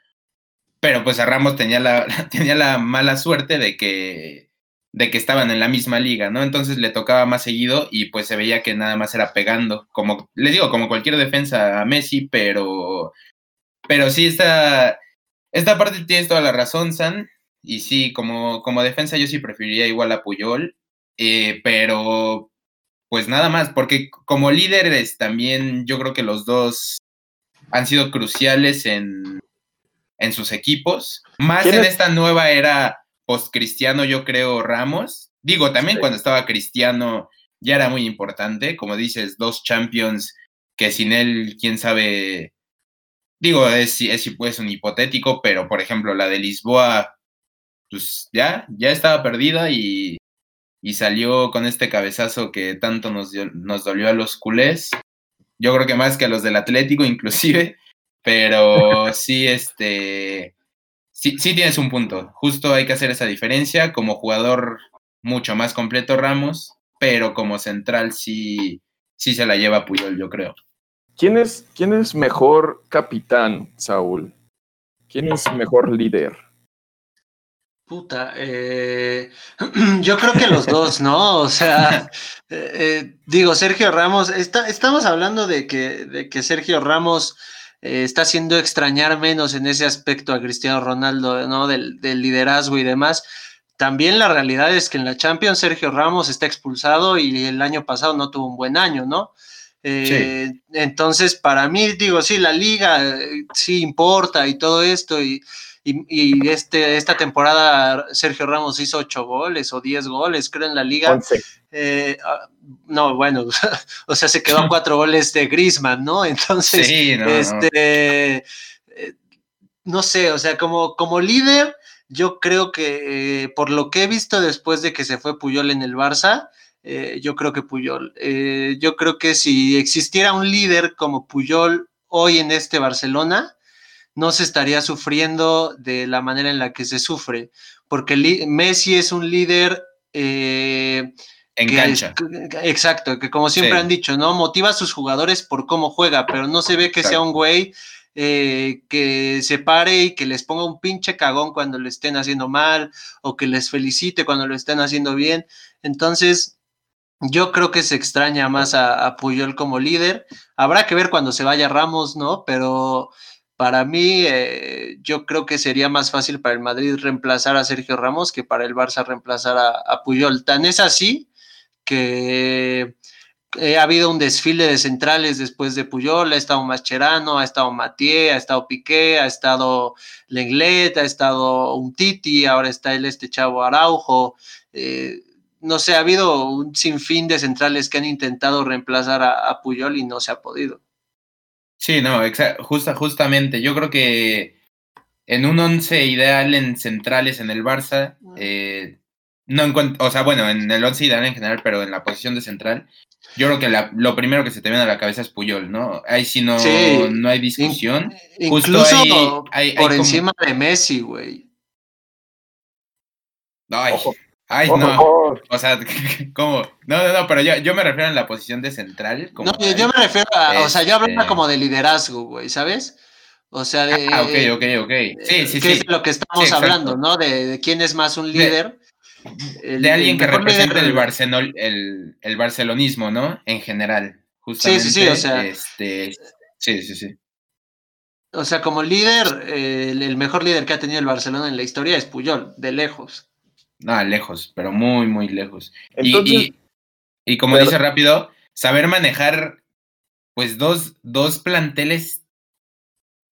Pero pues a Ramos tenía la, <laughs> tenía la mala suerte de que, de que estaban en la misma liga, ¿no? Entonces le tocaba más seguido y pues se veía que nada más era pegando, como, les digo, como cualquier defensa a Messi, pero pero sí, esta, esta parte tienes toda la razón, San. Y sí, como, como defensa yo sí preferiría igual a Puyol. Eh, pero pues nada más, porque como líderes también yo creo que los dos han sido cruciales en, en sus equipos. Más en esta nueva era post-cristiano, yo creo, Ramos. Digo, también cuando estaba Cristiano ya era muy importante. Como dices, dos champions que sin él, quién sabe Digo, es, es pues un hipotético, pero por ejemplo, la de Lisboa, pues ya, ya estaba perdida y, y salió con este cabezazo que tanto nos, nos dolió a los culés. Yo creo que más que a los del Atlético, <laughs> inclusive. Pero sí, este. Sí, sí tienes un punto. Justo hay que hacer esa diferencia. Como jugador mucho más completo Ramos, pero como central sí, sí se la lleva Puyol, yo creo. ¿Quién es, ¿Quién es mejor capitán, Saúl? ¿Quién es mejor líder? Puta, eh, <clears throat> yo creo que los dos, ¿no? O sea, <laughs> eh, eh, digo, Sergio Ramos, está, estamos hablando de que, de que Sergio Ramos está haciendo extrañar menos en ese aspecto a Cristiano Ronaldo, ¿no? Del, del, liderazgo y demás. También la realidad es que en la Champions Sergio Ramos está expulsado y el año pasado no tuvo un buen año, ¿no? Eh, entonces, para mí, digo, sí, la liga eh, sí importa y todo esto, y, y, este, esta temporada Sergio Ramos hizo ocho goles o diez goles, creo, en la liga. Eh, ah, no, bueno, <laughs> o sea, se quedó a cuatro <laughs> goles de Grisman, ¿no? Entonces, este, eh, no. sé, o sea, como, como líder, yo creo que por lo que he visto después de que se fue Puyol en el Barça, yo creo que Puyol, yo creo que si existiera un líder como Puyol hoy en este Barcelona, no se estaría sufriendo de la manera en la que se sufre, porque Messi es un líder... Eh, en cancha. exacto, que como siempre han dicho, ¿no? Motiva a sus jugadores por cómo juega, pero no se ve que sea un güey eh, que se pare y que les ponga un pinche cagón cuando lo estén haciendo mal o que les felicite cuando lo estén haciendo bien. Entonces, yo creo que se extraña más a, a Puyol como líder. Habrá que ver cuando se vaya Ramos, ¿no? Pero para mí, eh, yo creo que sería más fácil para el Madrid reemplazar a Sergio Ramos que para el Barça reemplazar a, Puyol. Tan es así que ha habido un desfile de centrales después de Puyol, ha estado Mascherano, ha estado Mathieu, ha estado Piqué, ha estado Lenglet, ha estado un Titi, ahora está el este chavo Araujo. Eh, no sé, ha habido un sinfín de centrales que han intentado reemplazar a Puyol y no se ha podido. Sí, no, justa, justamente. Yo creo que en un once ideal en centrales en el Barça, eh, no encuentro, o sea, bueno, en el once ideal en general, pero en la posición de central, yo creo que lo primero que se te viene a la cabeza es Puyol, ¿no? Ahí sí no, no hay discusión. incluso por encima de Messi, güey. Ay, Ay, no. O sea, <laughs> ¿cómo? No, no, no, pero yo, yo me refiero a la posición de central. no, yo, me refiero a, o sea, yo hablo este como de liderazgo, güey, ¿sabes? O sea, de. Ah, ok, ok, ok. Sí, sí, sí. es de lo que estamos hablando, ¿no? De, quién es más un líder. De, alguien que represente el, Barcelon, el, el, barcelonismo, ¿no? En general. Justamente, sí, sí, sí, o sea. Este, sí, sí, sí. O sea, como líder, el mejor líder que ha tenido el Barcelona en la historia es Puyol, de lejos. No, lejos, pero muy, muy lejos. y, y, como dice rápido, saber manejar pues dos, dos planteles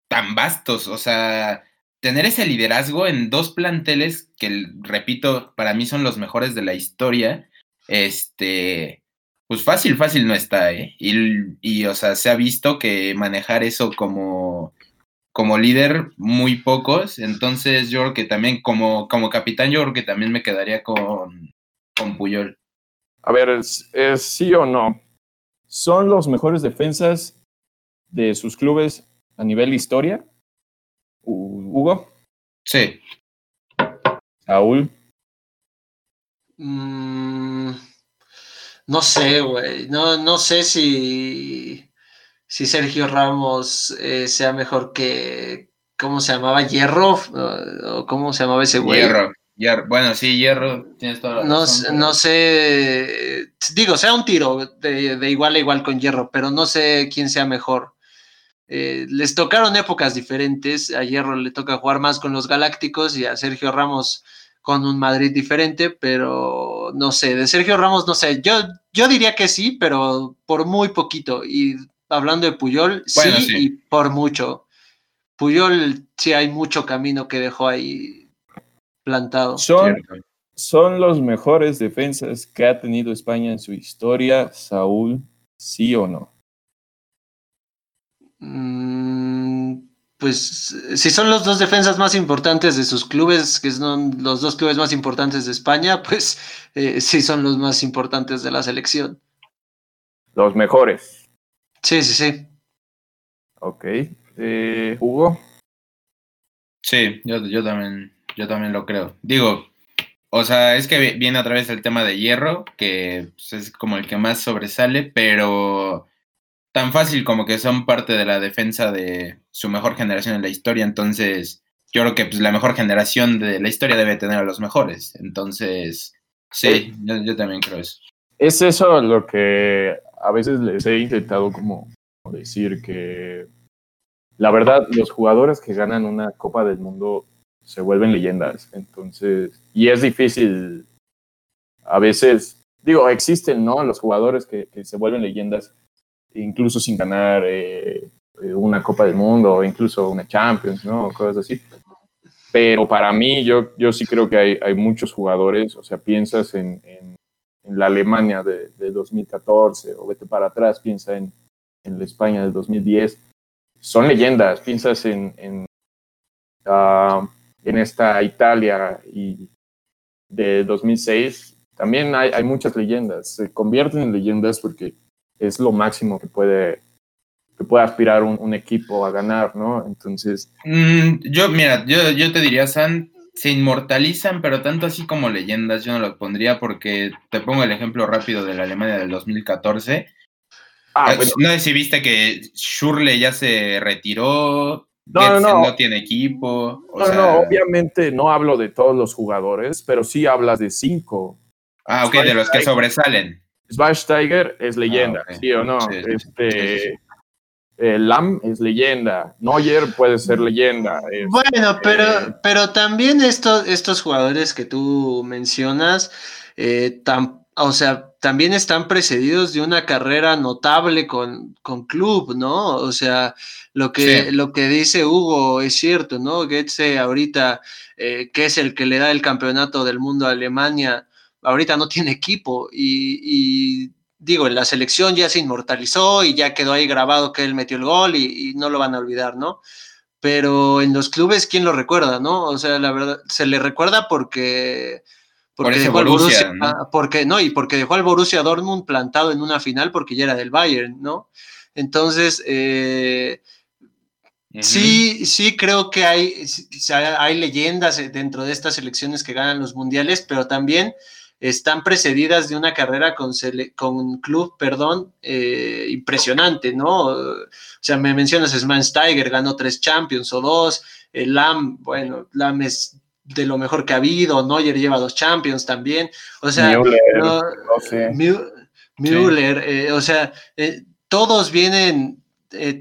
tan vastos, o sea, tener ese liderazgo en dos planteles que, repito, para mí son los mejores de la historia, este, pues fácil, fácil no está, ¿eh? Y, y o sea, se ha visto que manejar eso como como líder muy pocos, entonces yo creo que también como, como capitán yo creo que también me quedaría con, con Puyol. A ver, ¿es, sí o no? ¿Son los mejores defensas de sus clubes a nivel historia? Hugo. Sí. Saúl. Mm, no sé, güey. No, no sé si si Sergio Ramos eh, sea mejor que, ¿cómo se llamaba? Hierro, o cómo se llamaba ese güey. Hierro, bueno, sí, Hierro, tienes toda la no, No sé, digo, sea un tiro de, igual a igual con Hierro, pero no sé quién sea mejor. Eh, les tocaron épocas diferentes, a Hierro le toca jugar más con los Galácticos y a Sergio Ramos con un Madrid diferente, pero no sé, de Sergio Ramos no sé, yo, yo diría que sí, pero por muy poquito y hablando de Puyol, sí, y por mucho. Puyol sí hay mucho camino que dejó ahí plantado. Son, son los mejores defensas que ha tenido España en su historia, Saúl, sí o no. Mm, pues si son los dos defensas más importantes de sus clubes, que son los dos clubes más importantes de España, pues eh, sí son los más importantes de la selección. Los mejores. Sí, sí, sí. Ok. Eh, Hugo. Sí, yo, yo, también, yo también lo creo. Digo, o sea, es que viene a través del tema de hierro, que pues, es como el que más sobresale, pero tan fácil como que son parte de la defensa de su mejor generación en la historia, entonces yo creo que pues, la mejor generación de la historia debe tener a los mejores, entonces sí, eh, yo, yo también creo eso. Es eso lo que a veces les he intentado como decir que la verdad los jugadores que ganan una Copa del Mundo se vuelven leyendas. Entonces, y es difícil a veces, digo, existen, ¿no? Los jugadores que, se vuelven leyendas incluso sin ganar eh, una Copa del Mundo o incluso una Champions, ¿no? Cosas así. Pero para mí, yo, yo sí creo que hay, hay muchos jugadores, o sea, piensas en la Alemania de, 2014 o vete para atrás, piensa en, en la España del 2010. Son leyendas, piensas en, en, ah, en esta Italia y de 2006, también hay, hay muchas leyendas, se convierten en leyendas porque es lo máximo que puede que puede aspirar un, equipo a ganar, ¿no? Entonces... Mm, yo, mira, yo, yo te diría, San, se inmortalizan, pero tanto así como leyendas yo no lo pondría porque te pongo el ejemplo rápido de la Alemania del 2014. Ah, eh, No sé si viste que Schurle ya se retiró, no, no, no. tiene equipo. no, no, obviamente no hablo de todos los jugadores, pero sí hablas de cinco. Ah, ok, de los que sobresalen. Schweinsteiger es leyenda, ah, ¿sí o no? este, eh, Lam es leyenda, Neuer puede ser leyenda. bueno, pero, eh, pero también estos, estos jugadores que tú mencionas, eh, o sea, también están precedidos de una carrera notable con, con club, ¿no? O sea, lo que, lo que dice Hugo es cierto, ¿no? Goetze ahorita, que es el que le da el campeonato del mundo a Alemania, ahorita no tiene equipo y, y digo, en la selección ya se inmortalizó y ya quedó ahí grabado que él metió el gol y, no lo van a olvidar, ¿no? Pero en los clubes, ¿quién lo recuerda, no? O sea, la verdad, se le recuerda porque... Porque dejó al Borussia, ¿no? porque no, y porque dejó al Borussia Dortmund plantado en una final porque ya era del Bayern, ¿no? Entonces, eh, sí, sí creo que hay, hay leyendas dentro de estas selecciones que ganan los mundiales, pero también están precedidas de una carrera con, con club, perdón, eh, impresionante, ¿no? O sea, me mencionas Steiger, ganó tres Champions o dos, el Lam, bueno, Lam es de lo mejor que ha habido, Neuer lleva dos Champions también, o sea, Müller, eh, o sea, eh, todos vienen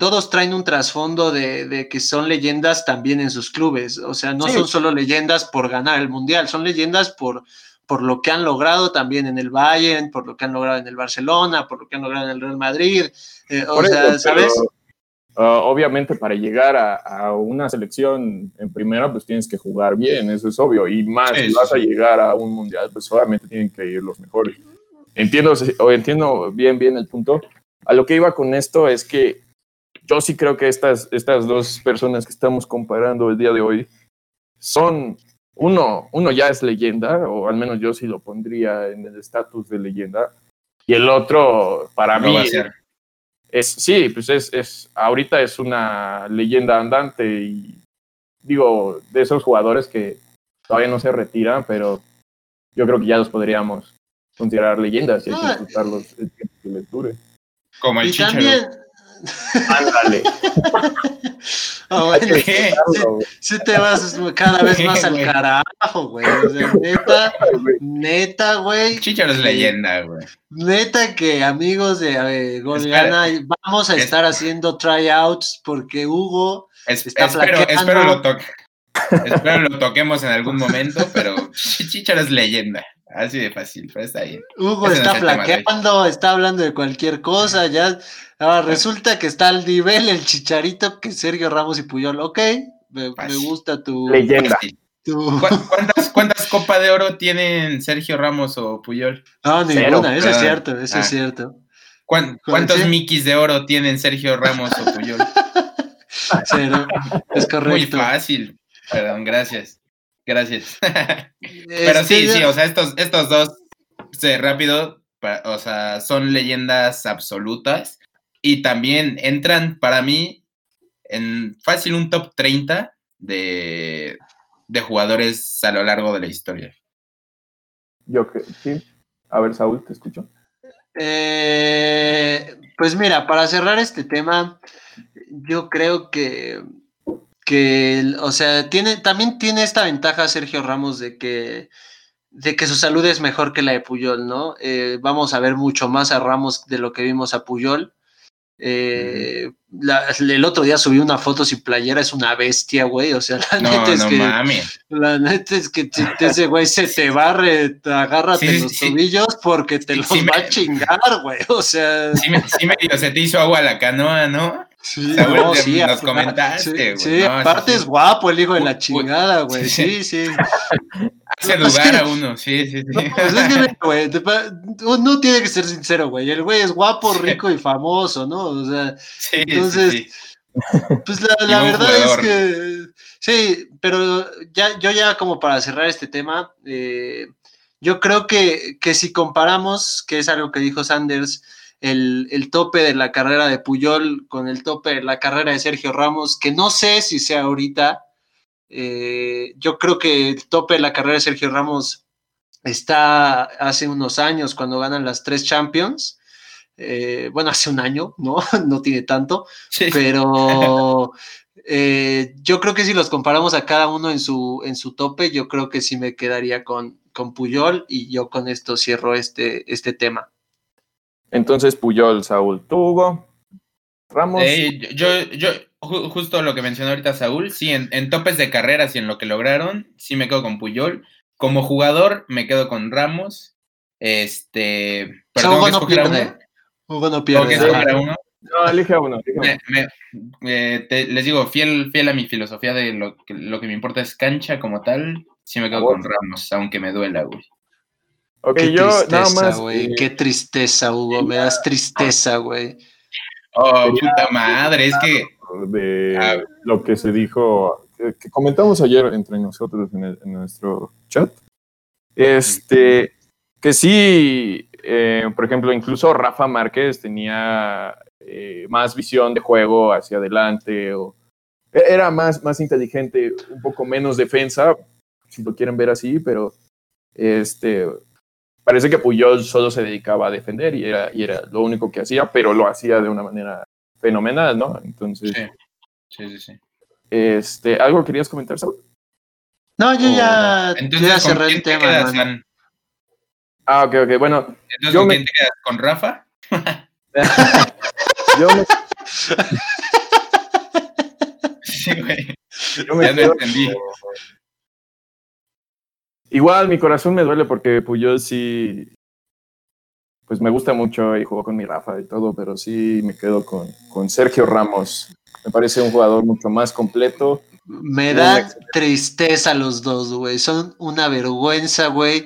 todos traen un trasfondo de, que son leyendas también en sus clubes. O sea, no son solo leyendas por ganar el mundial, son leyendas por, por lo que han logrado también en el Bayern, por lo que han logrado en el Barcelona, por lo que han logrado en el Real Madrid. Eh, o sea, ¿sabes? Ah, obviamente para llegar a, una selección en primera, pues tienes que jugar bien, eso es obvio. Y más, si vas a llegar a un mundial, pues obviamente tienen que ir los mejores. Entiendo, o entiendo bien, bien el punto. A lo que iba con esto es que yo sí creo que estas, estas dos personas que estamos comparando el día de hoy son uno, uno ya es leyenda, o al menos yo sí lo pondría en el estatus de leyenda, y el otro, para mí, es, sí, pues es, es, ahorita es una leyenda andante y digo, de esos jugadores que todavía no se retiran, pero yo creo que ya los podríamos considerar leyendas y hay que disfrutarlos el tiempo que les dure. Como el Chicharo. Ándale. <laughs> <laughs> Oh, si, te vas cada vez más al carajo, güey. neta, neta, güey. Chicharo es leyenda, güey. Neta que amigos de Golgana, vamos a estar haciendo tryouts porque Hugo está espero, espero lo toque. espero lo toquemos en algún momento, pero Chicharo es leyenda. Así de fácil, pero está bien. Hugo está flaqueando, está hablando de cualquier cosa, ya Ahora resulta que está al nivel el chicharito que Sergio Ramos y Puyol. Ok, me, gusta tu. Leyenda. ¿Cuántas, ¿Cuántas copas de oro tienen Sergio Ramos o Puyol? No, ninguna, eso es ah, cierto, eso es ah. cierto. ¿Cuántos Mikis de oro tienen Sergio Ramos o Puyol? <laughs> Cero, es correcto. Muy fácil, perdón, gracias. Gracias. <laughs> Pero sí, este, sí, o sea, estos, estos dos, rápido, o sea, son leyendas absolutas y también entran para mí en fácil un top 30 de, jugadores a lo largo de la historia. Yo que sí. A ver, Saúl, te escucho. Eh, pues mira, para cerrar este tema, yo creo que, que, o sea, tiene, también tiene esta ventaja Sergio Ramos de que, de que su salud es mejor que la de Puyol, ¿no? Eh, vamos a ver mucho más a Ramos de lo que vimos a Puyol. Eh, el otro día subí una foto sin playera, es una bestia, güey. O sea, la neta es que. La neta es que ese güey se te barre, agárrate los tobillos porque te los va a chingar, güey. O sea. Sí, me, se te hizo agua la canoa, ¿no? Sí, no, sí, nos comentaste, güey. Sí, aparte es guapo el hijo de la chingada, güey. Sí, sí. <laughs> Hace lugar a uno, sí, sí, sí. No, pues es que, güey, uno tiene que ser sincero, güey. El güey es guapo, rico y famoso, ¿no? O sea, entonces, pues la, <laughs> la verdad es que, sí, pero ya, yo ya como para cerrar este tema, eh, yo creo que, que si comparamos, que es algo que dijo Sanders, el, tope de la carrera de Puyol con el tope de la carrera de Sergio Ramos, que no sé si sea ahorita. Eh, yo creo que el tope de la carrera de Sergio Ramos está hace unos años cuando ganan las tres Champions. Eh, bueno, hace un año, ¿no? <laughs> no tiene tanto, pero <laughs> eh, yo creo que si los comparamos a cada uno en su, en su tope, yo creo que sí me quedaría con, con Puyol y yo con esto cierro este, este tema. Entonces, Puyol, Saúl, Tugo, Ramos. yo, yo, justo lo que mencionó ahorita Saúl, sí, en, topes de carreras y en lo que lograron, sí me quedo con Puyol. Como jugador, me quedo con Ramos. Este. Pero Hugo no pierde. Hugo no pierde. uno. No, elige a uno. les digo, fiel, fiel a mi filosofía de lo que, lo que me importa es cancha como tal, sí me quedo con Ramos, aunque me duela, güey. Ok, Qué yo tristeza, nada más. Eh, Qué tristeza, Hugo. Me das tristeza, güey. Oh, puta madre, es que. De ah. lo que se dijo, que, comentamos ayer entre nosotros en, nuestro chat. Este, que sí, eh, por ejemplo, incluso Rafa Márquez tenía eh, más visión de juego hacia adelante, o era más, más inteligente, un poco menos defensa, si lo quieren ver así, pero este, parece que Puyol solo se dedicaba a defender y era, y era lo único que hacía, pero lo hacía de una manera fenomenal, ¿no? Entonces. Sí, sí, sí. Este, ¿Algo querías comentar, Saúl? No, yo ya, Entonces, ya cerré el tema. ah, ok, ok. Bueno. Entonces, ¿con quién te quedas? ¿Con Rafa? <laughs> yo me... <laughs> sí, güey. Yo me ya no entendí. Igual mi corazón me duele porque Puyol sí, pues me gusta mucho y jugó con mi Rafa y todo, pero sí me quedo con, con Sergio Ramos. Me parece un jugador mucho más completo. Me da tristeza los dos, güey. Son una vergüenza, güey.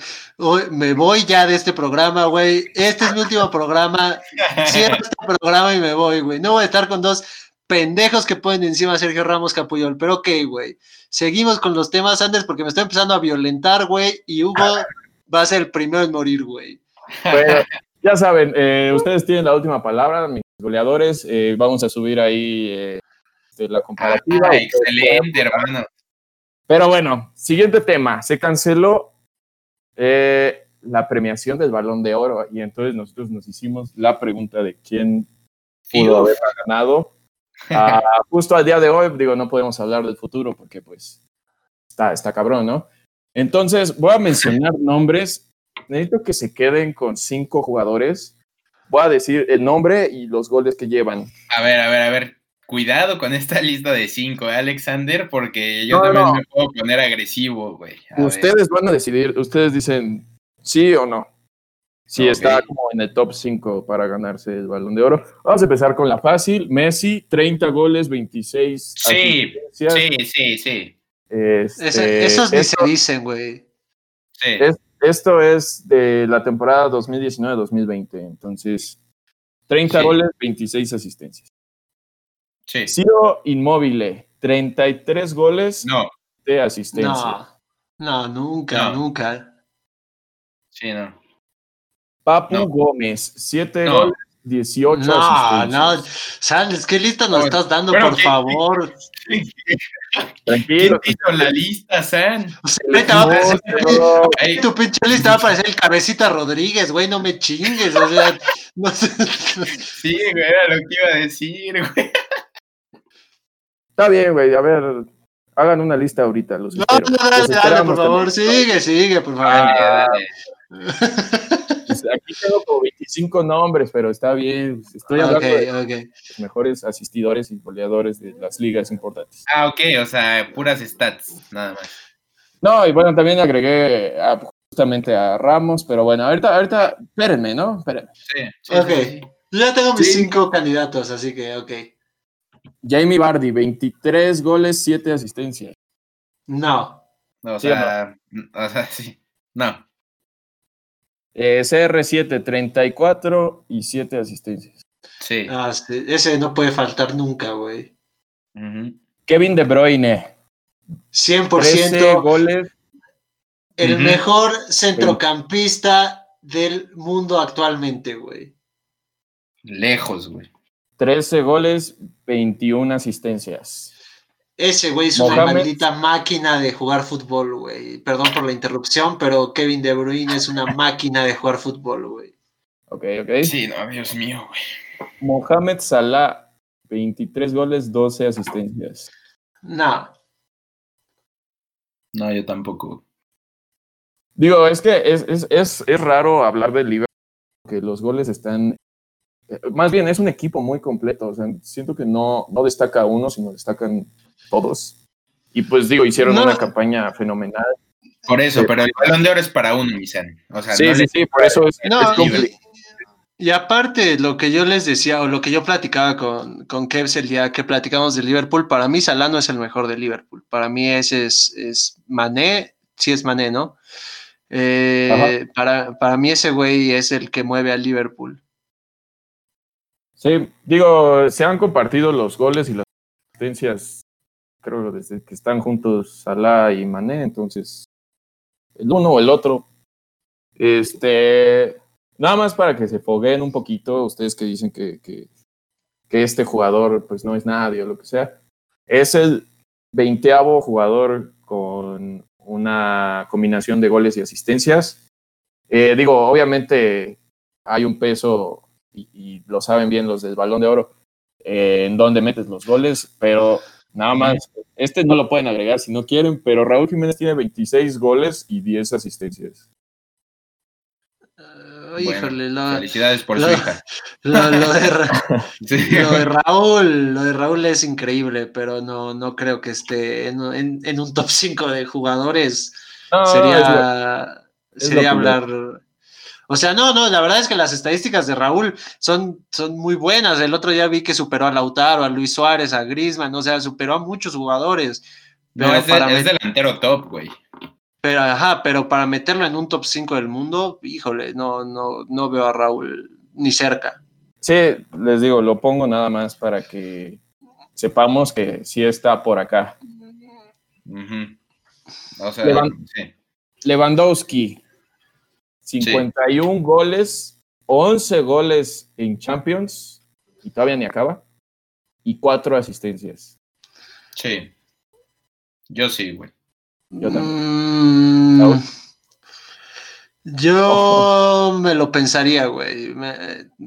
Me voy ya de este programa, güey. Este es mi último programa. Cierro este programa y me voy, güey. No voy a estar con dos pendejos que ponen encima a Sergio Ramos Capuyol. Pero ok, güey. Seguimos con los temas, Anders, porque me estoy empezando a violentar, güey, y Hugo va a ser el primero en morir, güey. Bueno, ya saben, eh, ustedes tienen la última palabra, mis goleadores. Eh, vamos a subir ahí eh, este, la comparativa. Ah, excelente, hermano. Pero bueno, siguiente tema. Se canceló la premiación del Balón de Oro y entonces nosotros nos hicimos la pregunta de quién pudo haber ganado. Ah, <laughs> justo al día de hoy, digo, no podemos hablar del futuro porque pues está, está cabrón, ¿no? Entonces, voy a mencionar nombres. Necesito que se queden con cinco jugadores. Voy a decir el nombre y los goles que llevan. A ver, a ver, a ver. Cuidado con esta lista de cinco, ¿eh, Alexander, porque yo también me puedo poner agresivo, güey. Ustedes van a decidir, ustedes dicen sí o no. Sí, está como en el top 5 para ganarse el balón de oro. Vamos a empezar con la fácil. Messi, 30 goles, 26. Sí, sí, sí, sí. Este, esos ni se dicen, güey. Sí. esto es de la temporada 2019-2020. Entonces, 30 goles, 26 asistencias. Sí. Ciro Inmóvil, 33 goles no. de asistencia. No, no nunca, nunca. Sí, no. Papu Gómez, 7 goles, 18 No, no, Sales, ¿qué lista nos estás dando, por favor? Tranquilo. ¿Quién hizo la lista, San? O sea, va a aparecer, tu pinche lista va a aparecer el Cabecita Rodríguez, güey, no me chingues, o sea, <laughs> no sé. Sí, güey, era lo que iba a decir, güey. Está bien, güey, a ver, hagan una lista ahorita, los No, no, dale, dale, por favor, sigue, sigue, por favor. Dale, dale. <laughs> aquí tengo como 25 nombres, pero está bien. Estoy hablando de los mejores asistidores y goleadores de las ligas importantes. Ah, ok, o sea, puras stats, nada más. No, y bueno, también agregué justamente a Ramos, pero bueno, ahorita, ahorita, espérenme, ¿no? Espérenme. Sí, ok. Yo ya tengo mis cinco candidatos, así que, ok. Jamie Bardi, 23 goles, 7 asistencias. No. o, sea, o sea, sí. No. Eh, CR7, 34 y 7 asistencias. Sí. Ah, ese no puede faltar nunca, güey. Kevin De Bruyne. 100%. goles. El mejor centrocampista del mundo actualmente, güey. Lejos, güey. 13 goles, 21 asistencias. Ese güey es una maldita máquina de jugar fútbol, güey. Perdón por la interrupción, pero Kevin De Bruyne es una <laughs> máquina de jugar fútbol, güey. Ok, ok. Sí, no, Dios mío, güey. Mohamed Salah, 23 goles, 12 asistencias. No. No, yo tampoco. Digo, es que es, es, es, es raro hablar del Liverpool, porque los goles están más bien es un equipo muy completo. O sea, siento que no, no destaca uno, sino destacan todos. Y pues digo, hicieron una campaña fenomenal. Por eso, pero el balón de oro es para uno, Misan. O sea, sí, sí, sí, por eso es, y, aparte, lo que yo les decía, o lo que yo platicaba con, con Kevs el día que platicamos de Liverpool, para mí Salah no es el mejor de Liverpool. Para mí ese es, es Mané, sí es Mané, ¿no? Eh, para, para mí ese güey es el que mueve a Liverpool. Sí, digo, se han compartido los goles y las asistencias, creo, desde que están juntos Salah y Mané, entonces, el uno o el otro. Este, nada más para que se fogueen un poquito, ustedes que dicen que, que, este jugador pues no es nadie o lo que sea, es el veinteavo jugador con una combinación de goles y asistencias. Eh, digo, obviamente hay un peso y, lo saben bien los del balón de oro, eh, en dónde metes los goles, pero nada más, este no lo pueden agregar si no quieren, pero Raúl Jiménez tiene 26 goles y 10 asistencias. felicidades por su hija. <laughs> <laughs> Lo, de, Raúl, lo de Raúl es increíble, pero no, no creo que esté en, un top 5 de jugadores. sería sería hablar o sea, no, no, la verdad es que las estadísticas de Raúl son, son muy buenas. El otro día vi que superó a Lautaro, a Luis Suárez, a Grisman, o sea, superó a muchos jugadores. No, es, delantero top, güey. Pero, ajá, pero para meterlo en un top 5 del mundo, híjole, no, no, no veo a Raúl ni cerca. Sí, les digo, lo pongo nada más para que sepamos que sí está por acá. o sea, sí. Lewandowski, 51 goles, 11 goles en Champions, y todavía ni acaba, y 4 asistencias. Sí. Yo sí, güey. Yo también. Mm, yo me lo pensaría, güey.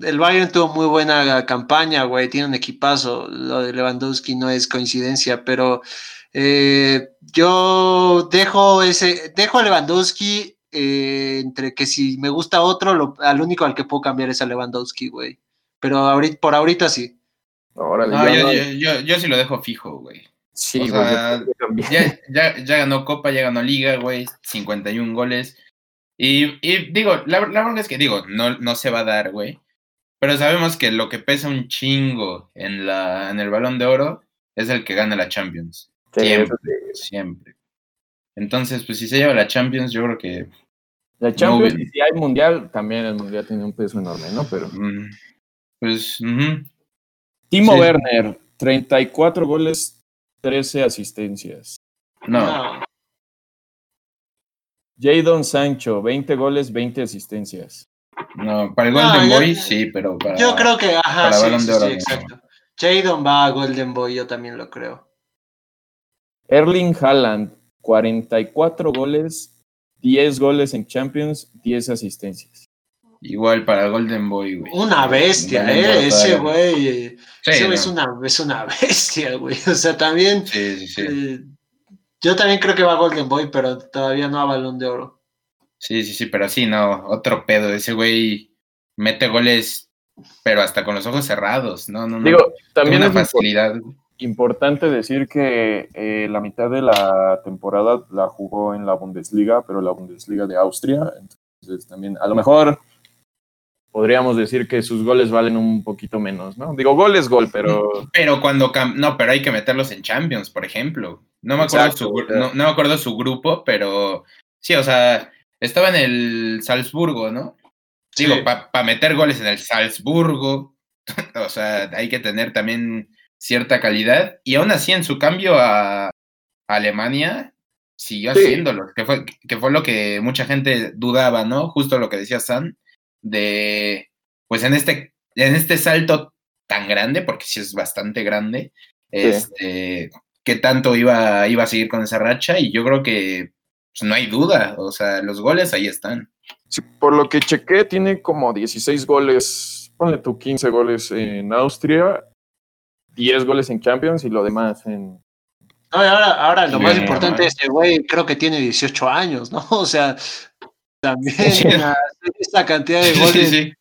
El Bayern tuvo muy buena campaña, güey. Tiene un equipazo. Lo de Lewandowski no es coincidencia, pero eh, yo dejo ese, dejo a Lewandowski eh, entre que si me gusta otro, al único al que puedo cambiar es a Lewandowski, güey. Pero ahorita, por ahorita sí. yo, sí lo dejo fijo, güey. Sí, ya, ya, ganó Copa, ya ganó Liga, güey, 51 goles. Y, digo, la, verdad es que digo, no, no se va a dar, güey. Pero sabemos que lo que pesa un chingo en, la, en el balón de oro es el que gana la Champions. siempre, siempre. Entonces, pues si se lleva la Champions, yo creo que. La Champions, y si hay Mundial, también el Mundial tiene un peso enorme, ¿no? Pero. Pues. Timo Werner, 34 goles, 13 asistencias. No. Jadon Sancho, 20 goles, 20 asistencias. No, para el Golden Boy sí, pero para. Yo creo que, ajá, sí, sí, exacto. Jadon va a Golden Boy, yo también lo creo. Erling Haaland, 44 goles, 10 goles en Champions, 10 asistencias. Igual para Golden Boy, güey. Una bestia, ¿eh? Ese güey. ese es, una, es una <laughs> bestia, güey. O sea, también. Sí, sí, eh, yo también creo que va a Golden Boy, pero todavía no a Balón de Oro. Sí, sí, sí, pero sí, no. Otro pedo. Ese güey mete goles, pero hasta con los ojos cerrados, ¿no? no, no. Digo, también una facilidad. Importante decir que eh, la mitad de la temporada la jugó en la Bundesliga, pero la Bundesliga de Austria. Entonces también, a lo mejor podríamos decir que sus goles valen un poquito menos, ¿no? Digo, gol es gol, pero... <laughs> Pero cuando... No, pero hay que meterlos en Champions, por ejemplo. No me acuerdo, su, no, me acuerdo su grupo, pero sí, o sea, estaba en el Salzburgo, ¿no? Digo, para meter goles en el Salzburgo, <laughs> o sea, hay que tener también cierta calidad. Y aún así, en su cambio a Alemania, siguió haciéndolo, que fue, que fue lo que mucha gente dudaba, ¿no? Justo lo que decía San, de, pues en este, en este salto tan grande, porque sí es bastante grande, este, qué tanto iba, iba a seguir con esa racha, y yo creo que pues, no hay duda, o sea, los goles ahí están. por lo que chequé, tiene como 16 goles, ponle tú 15 goles en Austria, 10 goles en Champions y lo demás en, ahora, ahora lo más importante es que, güey, creo que tiene 18 años, ¿no? <laughs> O sea, también <laughs> esa cantidad de goles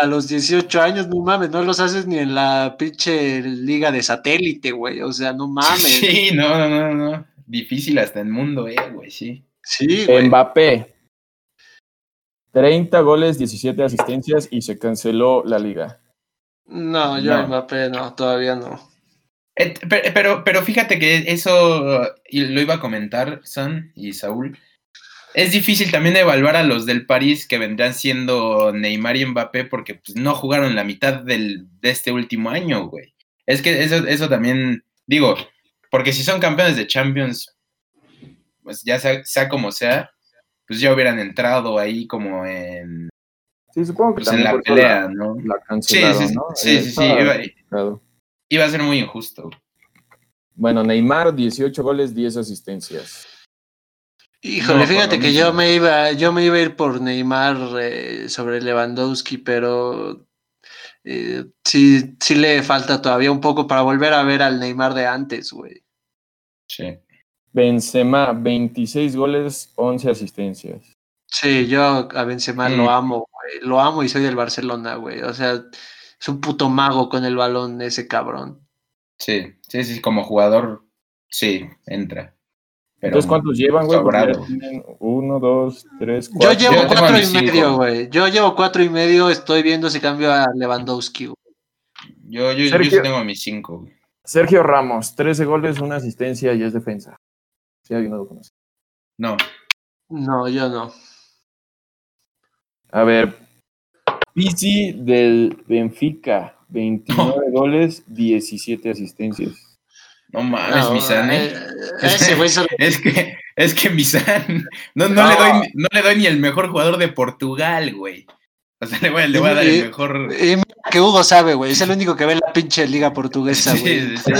a los 18 años, no mames, no los haces ni en la pinche liga de satélite, güey. O sea, no mames. Sí, no, no, no, no. Difícil hasta el mundo, eh, güey, sí. Sí, güey. Mbappé. 30 goles, 17 asistencias y se canceló la liga. No, yo Mbappé no, todavía no. Eh, pero, pero fíjate que eso y lo iba a comentar San y Saúl. Es difícil también evaluar a los del París que vendrán siendo Neymar y Mbappé porque pues, no jugaron la mitad del, de este último año, güey. Es que eso, eso también, digo, porque si son campeones de Champions, pues ya sea, como sea, pues ya hubieran entrado ahí como en... Sí, supongo que pues, en la pelea, ¿no? sí, sí, sí, sí, sí, Iba a ser muy injusto. Bueno, Neymar, 18 goles, 10 asistencias. Híjole, fíjate que yo me iba, yo me iba a ir por Neymar eh, sobre Lewandowski, pero eh, sí, sí le falta todavía un poco para volver a ver al Neymar de antes, güey. Sí. Benzema, 26 goles, 11 asistencias. Sí, yo a Benzema lo amo, güey. Lo amo y soy del Barcelona, güey. O sea, es un puto mago con el balón ese cabrón. Sí, sí, sí, como jugador, sí, entra. Entonces, ¿cuántos llevan, güey? Uno, dos, tres, cuatro. Yo llevo cuatro y medio, güey. Yo llevo cuatro y medio, estoy viendo si cambio a Lewandowski, güey. Yo, yo, yo sí tengo mis cinco, güey. Sergio Ramos, 13 goles, una asistencia y es defensa. Si alguien no lo conoce. No. No, yo no. A ver, Pizzi del Benfica, 29 goles, 17 asistencias. No mames, Misan, ¿eh? <laughs> es, que, es que Misan, no, no, Le doy, no le doy ni el mejor jugador de Portugal, güey. O sea, le voy, le voy a dar el mejor. Y que Hugo sabe, güey. Es el único que ve la pinche liga portuguesa, güey. Sí,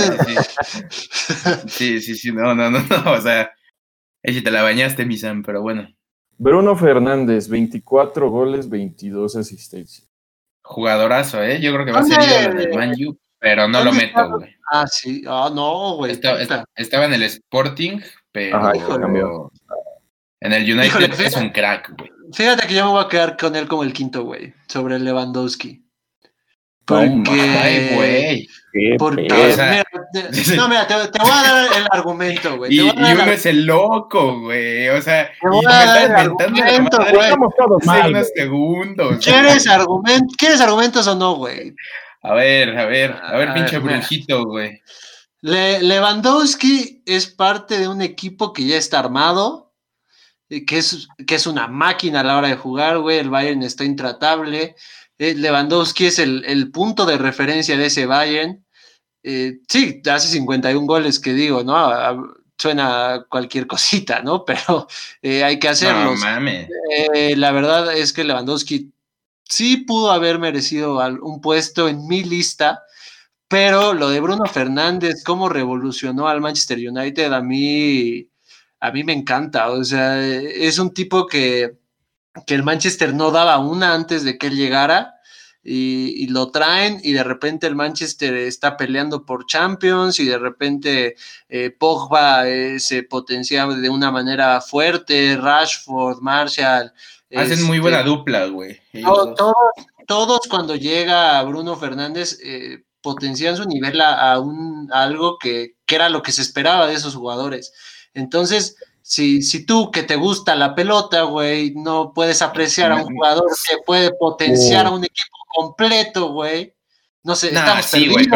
sí, <laughs> sí. sí, sí, no, no, no, no. O sea, ahí sí te la bañaste, Misan, pero bueno. Bruno Fernández, 24 goles, 22 asistencias. Jugadorazo, ¿eh? Yo creo que va a ser ídolo del Manju, pero no lo meto, güey. Ah, sí. Ah, no, güey. Estaba, en el Sporting, pero en el United es un crack, güey. Fíjate que yo me voy a quedar con él como el quinto, güey, sobre Lewandowski. Porque, güey. Porque, mira, <laughs> no, mira, te, voy a dar el argumento, güey. Y, uno es el loco, güey. O sea, te voy a dar el argumento, güey. Estamos todos mal. Unos segundos. ¿Quieres, argument ¿Quieres argumentos o no, güey? A ver, a ver, a ver, pinche brujito, güey. Lewandowski es parte de un equipo que ya está armado, eh, que es, que es una máquina a la hora de jugar, güey. El Bayern está intratable Lewandowski es el, punto de referencia de ese Bayern. Eh, sí, hace 51 goles que digo, ¿no? suena cualquier <laughs> cosita, ¿no? Pero eh, hay que hacerlo. la verdad es que Lewandowski sí pudo haber merecido un puesto en mi lista, pero lo de Bruno Fernández, cómo revolucionó al Manchester United, a mí, a mí me encanta. O sea, es un tipo que que el Manchester no daba una antes de que él llegara. Y, lo traen y de repente el Manchester está peleando por Champions y de repente eh, Pogba eh, se potencia de una manera fuerte, Rashford, Marshall. Hacen muy buena este, dupla, güey. todos, cuando llega Bruno Fernández eh, potencian su nivel a, un, algo que, que, era lo que se esperaba de esos jugadores. Entonces, si, si tú que te gusta la pelota, güey, no puedes apreciar a un jugador que puede potenciar a un equipo completo, güey. No sé, estamos sí, güey.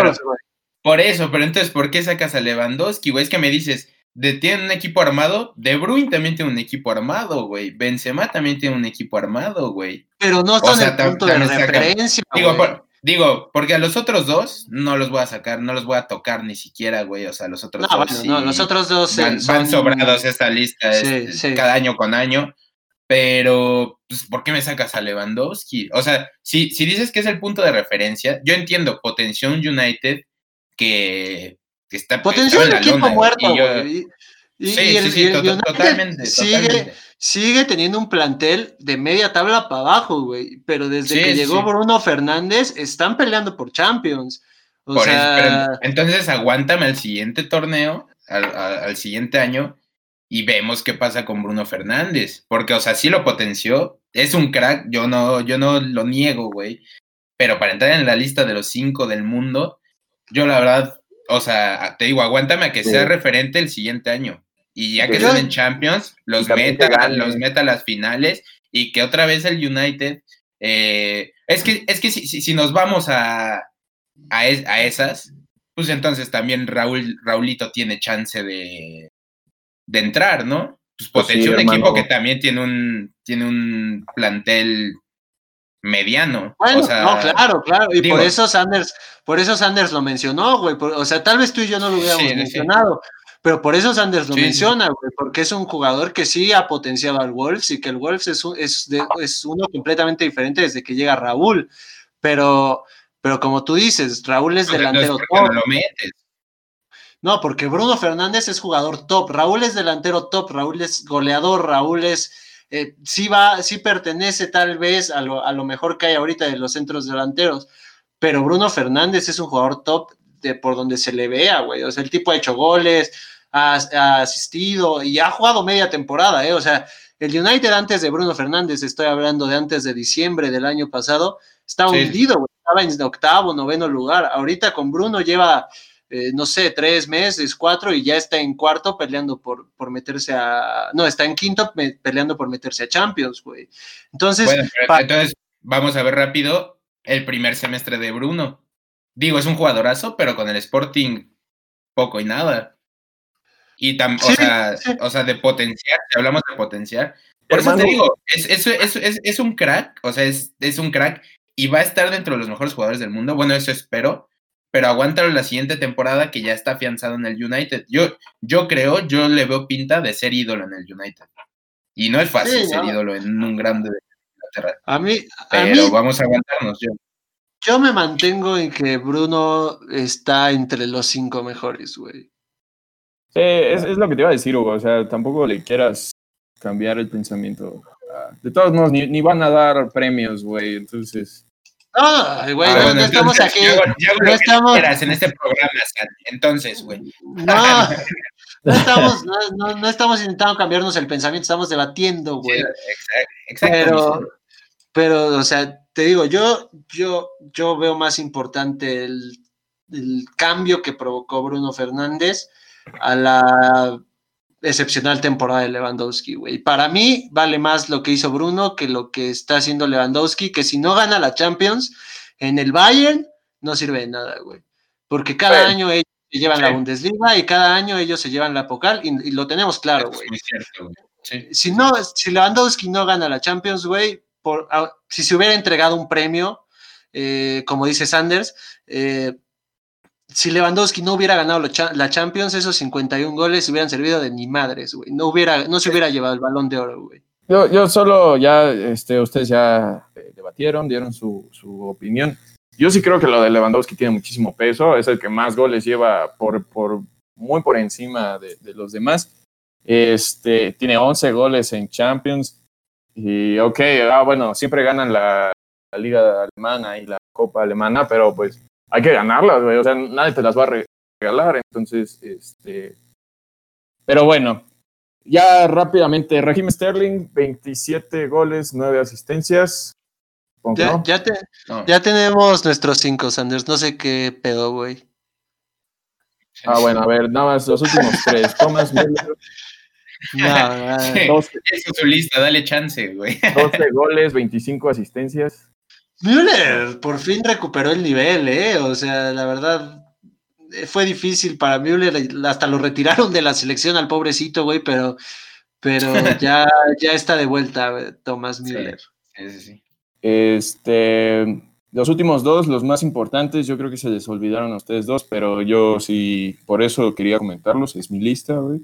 Por eso, pero entonces, ¿por qué sacas a Lewandowski, güey? Es que me dices, de, tiene un equipo armado, De Bruyne también tiene un equipo armado, güey. Benzema también tiene un equipo armado, güey. Pero no son el punto de referencia, Digo, Digo, porque a los otros dos no los voy a sacar, no los voy a tocar ni siquiera, güey. O sea, los otros dos. no, los otros dos. Van, sobrados esta lista este, cada año con año. Pero, pues, ¿por qué me sacas a Lewandowski? O sea, si, si dices que es el punto de referencia, yo entiendo, potenció un United que, que está. Potenció un equipo muerto, güey. Sí, sí, sí, totalmente. totalmente sigue teniendo un plantel de media tabla para abajo, güey. Pero desde que llegó Bruno Fernández, están peleando por Champions. O sea... entonces aguántame al siguiente torneo, al, siguiente año, y vemos qué pasa con Bruno Fernández. Porque, o sea, sí lo potenció. Es un crack, yo no, yo no lo niego, güey. Pero para entrar en la lista de los cinco del mundo, yo la verdad, o sea, te digo, aguántame a que sea referente el siguiente año. Y ya que están en Champions, los meta, los meta a las finales y que otra vez el United. Eh, es que, es que si, si, nos vamos a, a, a, esas, pues entonces también Raúl, Raulito tiene chance de, de entrar, ¿no? Pues, pues potencia un equipo que también tiene un, tiene un plantel mediano. Bueno, no, claro, claro. Y por eso Sanders, por eso Sanders lo mencionó, güey. o sea, tal vez tú y yo no lo hubiéramos mencionado. Pero por eso Sanders lo menciona, güey, porque es un jugador que sí ha potenciado al Wolves y que el Wolves es, es, es uno completamente diferente desde que llega Raúl. Pero, pero como tú dices, Raúl es delantero top. No, porque Bruno Fernández es jugador top, Raúl es delantero top, Raúl es goleador, Raúl es eh, sí va, sí pertenece tal vez a lo, a lo mejor que hay ahorita de los centros delanteros, pero Bruno Fernández es un jugador top de por donde se le vea, güey. O sea, el tipo ha hecho goles, ha, asistido y ha jugado media temporada, ¿eh? O sea, el United antes de Bruno Fernández, estoy hablando de antes de diciembre del año pasado, estaba hundido, güey. Estaba en octavo, noveno lugar. Ahorita con Bruno lleva, eh, no sé, tres meses, cuatro, y ya está en cuarto peleando por, por meterse a. No, está en quinto peleando por meterse a Champions, güey. Entonces. entonces, vamos a ver rápido el primer semestre de Bruno. Digo, es un jugadorazo, pero con el Sporting poco y nada. Y también, o, sea, o sea, de potenciar, si hablamos de potenciar. Por eso te digo, es, es, es, es, un crack, o sea, es, es un crack y va a estar dentro de los mejores jugadores del mundo. Bueno, eso espero, pero aguántalo la siguiente temporada que ya está afianzado en el United. Yo, yo creo, yo le veo pinta de ser ídolo en el United. Y no es fácil ser ídolo en un grande de Inglaterra. A mí, pero vamos a aguantarnos. Yo. Yo me mantengo en que Bruno está entre los cinco mejores, güey. Sí, es, lo que te iba a decir, Hugo. O sea, tampoco le quieras cambiar el pensamiento. De todos modos, ni, van a dar premios, güey. Entonces. No, güey, ah, no, estamos aquí. no estamos. en este programa, entonces, güey. No, no estamos, no, no, estamos intentando cambiarnos el pensamiento, estamos debatiendo, güey. exacto, Pero, pero, o sea, te digo, yo, yo, yo veo más importante el, cambio que provocó Bruno Fernández a la excepcional temporada de Lewandowski, güey. Para mí vale más lo que hizo Bruno que lo que está haciendo Lewandowski, que si no gana la Champions en el Bayern, no sirve de nada, güey. Porque cada año ellos se llevan la Bundesliga y cada año ellos se llevan la Pokal y, lo tenemos claro, güey. Si no, si Lewandowski no gana la Champions, güey, si se hubiera entregado un premio, eh, como dice Sanders, eh, si Lewandowski no hubiera ganado la Champions, esos 51 goles hubieran servido de ni madres, güey. No, hubiera, no se hubiera llevado el balón de oro, güey. Yo, yo solo ya, este, ustedes ya eh, debatieron, dieron su, su, opinión. Yo sí creo que lo de Lewandowski tiene muchísimo peso, es el que más goles lleva por, por muy por encima de, de los demás. Este, tiene 11 goles en Champions, y ok, ah, bueno, siempre ganan la, liga alemana y la copa alemana, pero pues hay que ganarlas, güey. O sea, nadie te las va a regalar. Entonces, este. Pero bueno, ya rápidamente, Regime Sterling, 27 goles, 9 asistencias. Ya, ya, ya, tenemos nuestros 5, Sanders. No sé qué pedo, güey. Ah, bueno, a ver, nada más los últimos tres. Thomas Müller, No, <laughs> Eso es su lista, dale chance, güey. <laughs> 12 goles, 25 asistencias. Müller por fin recuperó el nivel, ¿eh? O sea, la verdad, eh, fue difícil para Müller, hasta lo retiraron de la selección al pobrecito, güey, pero, pero <laughs> ya, ya está de vuelta Tomás Müller. Sí, sí, sí. Este, los últimos dos, los más importantes, yo creo que se les olvidaron a ustedes dos, pero yo sí, por eso quería comentarlos, es mi lista, güey.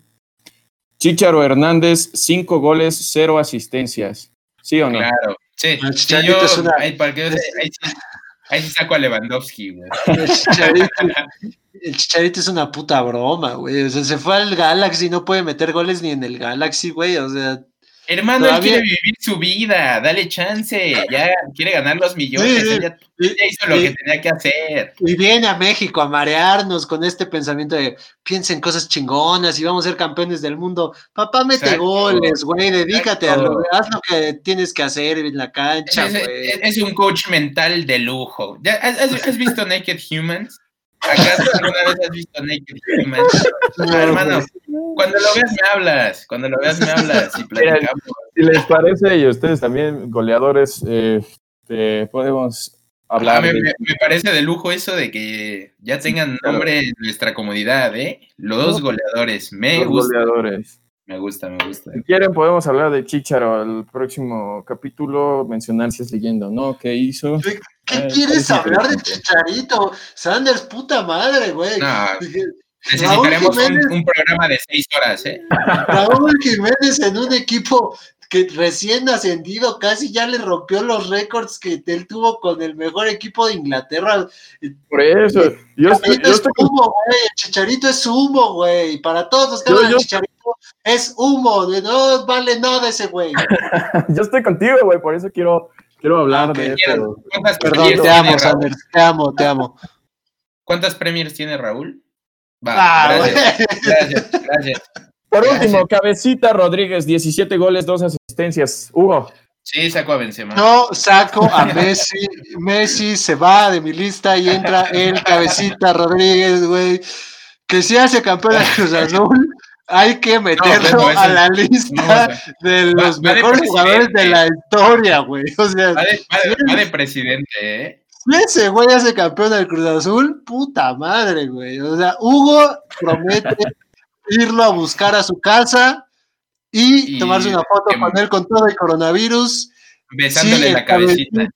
Chicharo Hernández, cinco goles, cero asistencias. ¿Sí o no? Claro, sí. yo, es una... ahí, sí, saco a Lewandowski, güey. El Chicharito, es una puta broma, güey. O sea, se fue al Galaxy, no puede meter goles ni en el Galaxy, güey. O sea, Hermano, él quiere vivir su vida, dale chance, ya quiere ganar los millones, ya, hizo lo que tenía que hacer. Y viene a México a marearnos con este pensamiento de piensen cosas chingonas y vamos a ser campeones del mundo. Papá, mete goles, güey, dedícate a lo, haz lo que tienes que hacer en la cancha, güey. Es, un coach mental de lujo. ¿Has, <laughs> has visto Naked Humans? ¿Acaso alguna vez has visto Naked Humans? No, hermano, cuando lo veas me hablas, cuando lo veas me hablas y platicamos. Si les parece, y ustedes también, goleadores, eh, podemos hablar. Ah, me, parece de lujo eso de que ya tengan nombre en nuestra comunidad, ¿eh? Los goleadores, me Los gusta. goleadores. Me gusta, me gusta. Si quieren, podemos hablar de Chicharo el próximo capítulo, mencionar si es leyendo, ¿no? ¿Qué hizo? ¿Qué, eh, quieres hablar de Chicharito? Sanders, puta madre, güey. No, necesitaremos un, programa de seis horas, ¿eh? Raúl Jiménez en un equipo que recién ascendido casi ya le rompió los récords que él tuvo con el mejor equipo de Inglaterra. Por eso, yo estoy, es humo, güey. El Chicharito es humo, güey. Para todos los que Chicharito es humo, de no vale nada ese güey. <laughs> yo estoy contigo, güey, por eso quiero, quiero hablar de. Perdón, te amo, Sanders, te amo, te amo. ¿Cuántas premiers tiene Raúl? Va, ah, gracias, gracias, gracias. Por último, Cabecita Rodríguez, 17 goles, 2 asistencias. Hugo. Sí, saco a Benzema. No, saco a Messi. Messi se va de mi lista y entra el Cabecita Rodríguez, güey. Que si hace campeón de Cruz Azul, hay que meterlo a la lista de los mejores jugadores de la historia, güey. O sea, va de, de presidente, ¿eh? ese güey hace campeón del Cruz Azul, puta madre, güey. O sea, Hugo promete <laughs> irlo a buscar a su casa y, tomarse una foto con él con todo el coronavirus. Besándole la cabecita.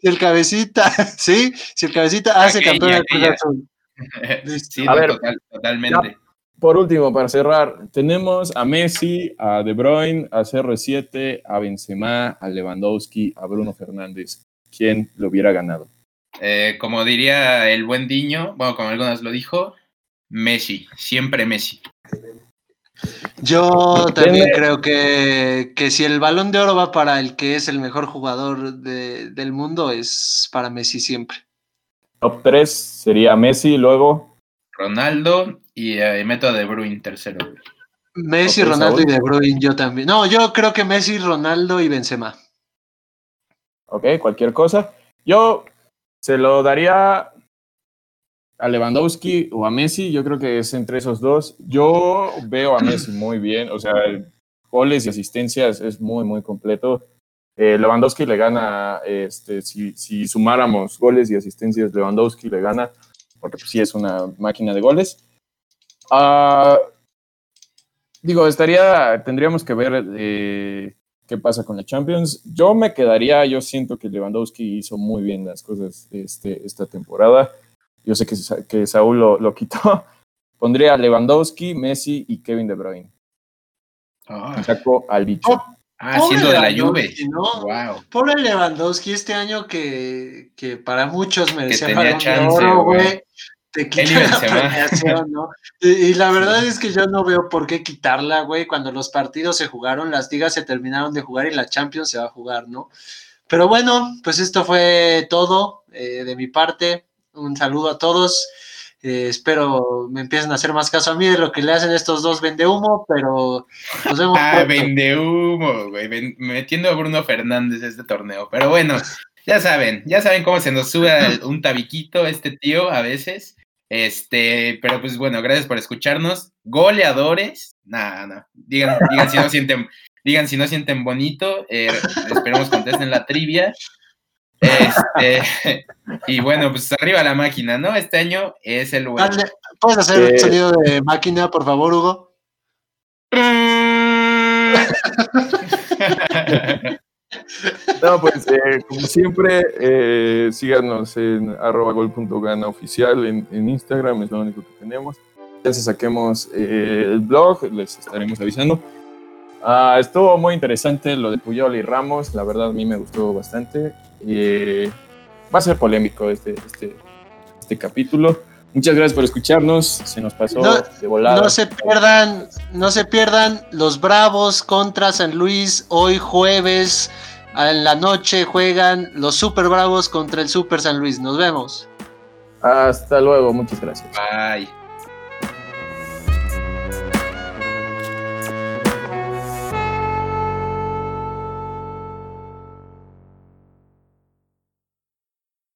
Si el cabecita, <laughs> sí, si el cabecita hace campeón del Cruz Azul. <laughs> Sí, a ver, totalmente. Por último, para cerrar, tenemos a Messi, a De Bruyne, a CR7, a Benzema, a Lewandowski, a Bruno Fernández. ¿Quién lo hubiera ganado? Eh, como diría el buen Diño, bueno, como algunas lo dijo, Messi, siempre Messi. Yo también creo que, si el balón de oro va para el que es el mejor jugador del mundo, es para Messi siempre. Top 3 sería Messi, luego Ronaldo y eh, meto a De Bruyne tercero. Messi, Ronaldo y De Bruyne, yo también. No, yo creo que Messi, Ronaldo y Benzema. Ok, cualquier cosa. Yo se lo daría a Lewandowski o a Messi, yo creo que es entre esos dos. Yo veo a Messi muy bien, o sea, goles y asistencias es muy, muy completo. Eh, Lewandowski le gana, este, si, si, sumáramos goles y asistencias, Lewandowski le gana, porque pues, sí es una máquina de goles. Uh, digo, estaría, tendríamos que ver eh, qué pasa con la Champions. Yo me quedaría, yo siento que Lewandowski hizo muy bien las cosas este, esta temporada. Yo sé que, que Saúl lo, quitó. <laughs> Pondría a Lewandowski, Messi y Kevin De Bruyne. Ah. Saco al bicho. Oh, ah, siendo de la Juve. Wow. Pobre Lewandowski este año que, que para muchos merecía para chance, güey te quita la premiación, ¿no? Y, la verdad es que yo no veo por qué quitarla, güey, cuando los partidos se jugaron, las ligas se terminaron de jugar y la Champions se va a jugar, ¿no? Pero bueno, pues esto fue todo eh, de mi parte. Un saludo a todos. Eh, espero me empiecen a hacer más caso a mí de lo que le hacen estos dos vende humo, pero nos vemos. Ah, vende humo, güey, metiendo a Bruno Fernández este torneo. Pero bueno, ya saben, ya saben cómo se nos sube un tabiquito este tío a veces. Este, pero pues bueno, gracias por escucharnos. Goleadores, nada, nada. Digan, digan si no sienten, digan si no sienten bonito. Eh, esperemos contesten la trivia. Este, <laughs> y bueno, pues arriba la máquina, ¿no? Este año es el bueno. ¿Puedes hacer el sonido de máquina, por favor, Hugo? <laughs> <laughs> <laughs> No, pues eh, como siempre, eh, síganos en arroba gol.gana oficial en, en, Instagram, es lo único que tenemos. Ya se saquemos eh, el blog, les estaremos avisando. Ah, estuvo muy interesante lo de Puyol y Ramos, la verdad a mí me gustó bastante. va a ser polémico este, este, este capítulo. Muchas gracias por escucharnos. Se nos pasó de volada. No se pierdan, no se pierdan los Bravos contra San Luis hoy jueves. En la noche juegan los Super Bravos contra el Super San Luis. Nos vemos. Hasta luego, muchas gracias. Bye.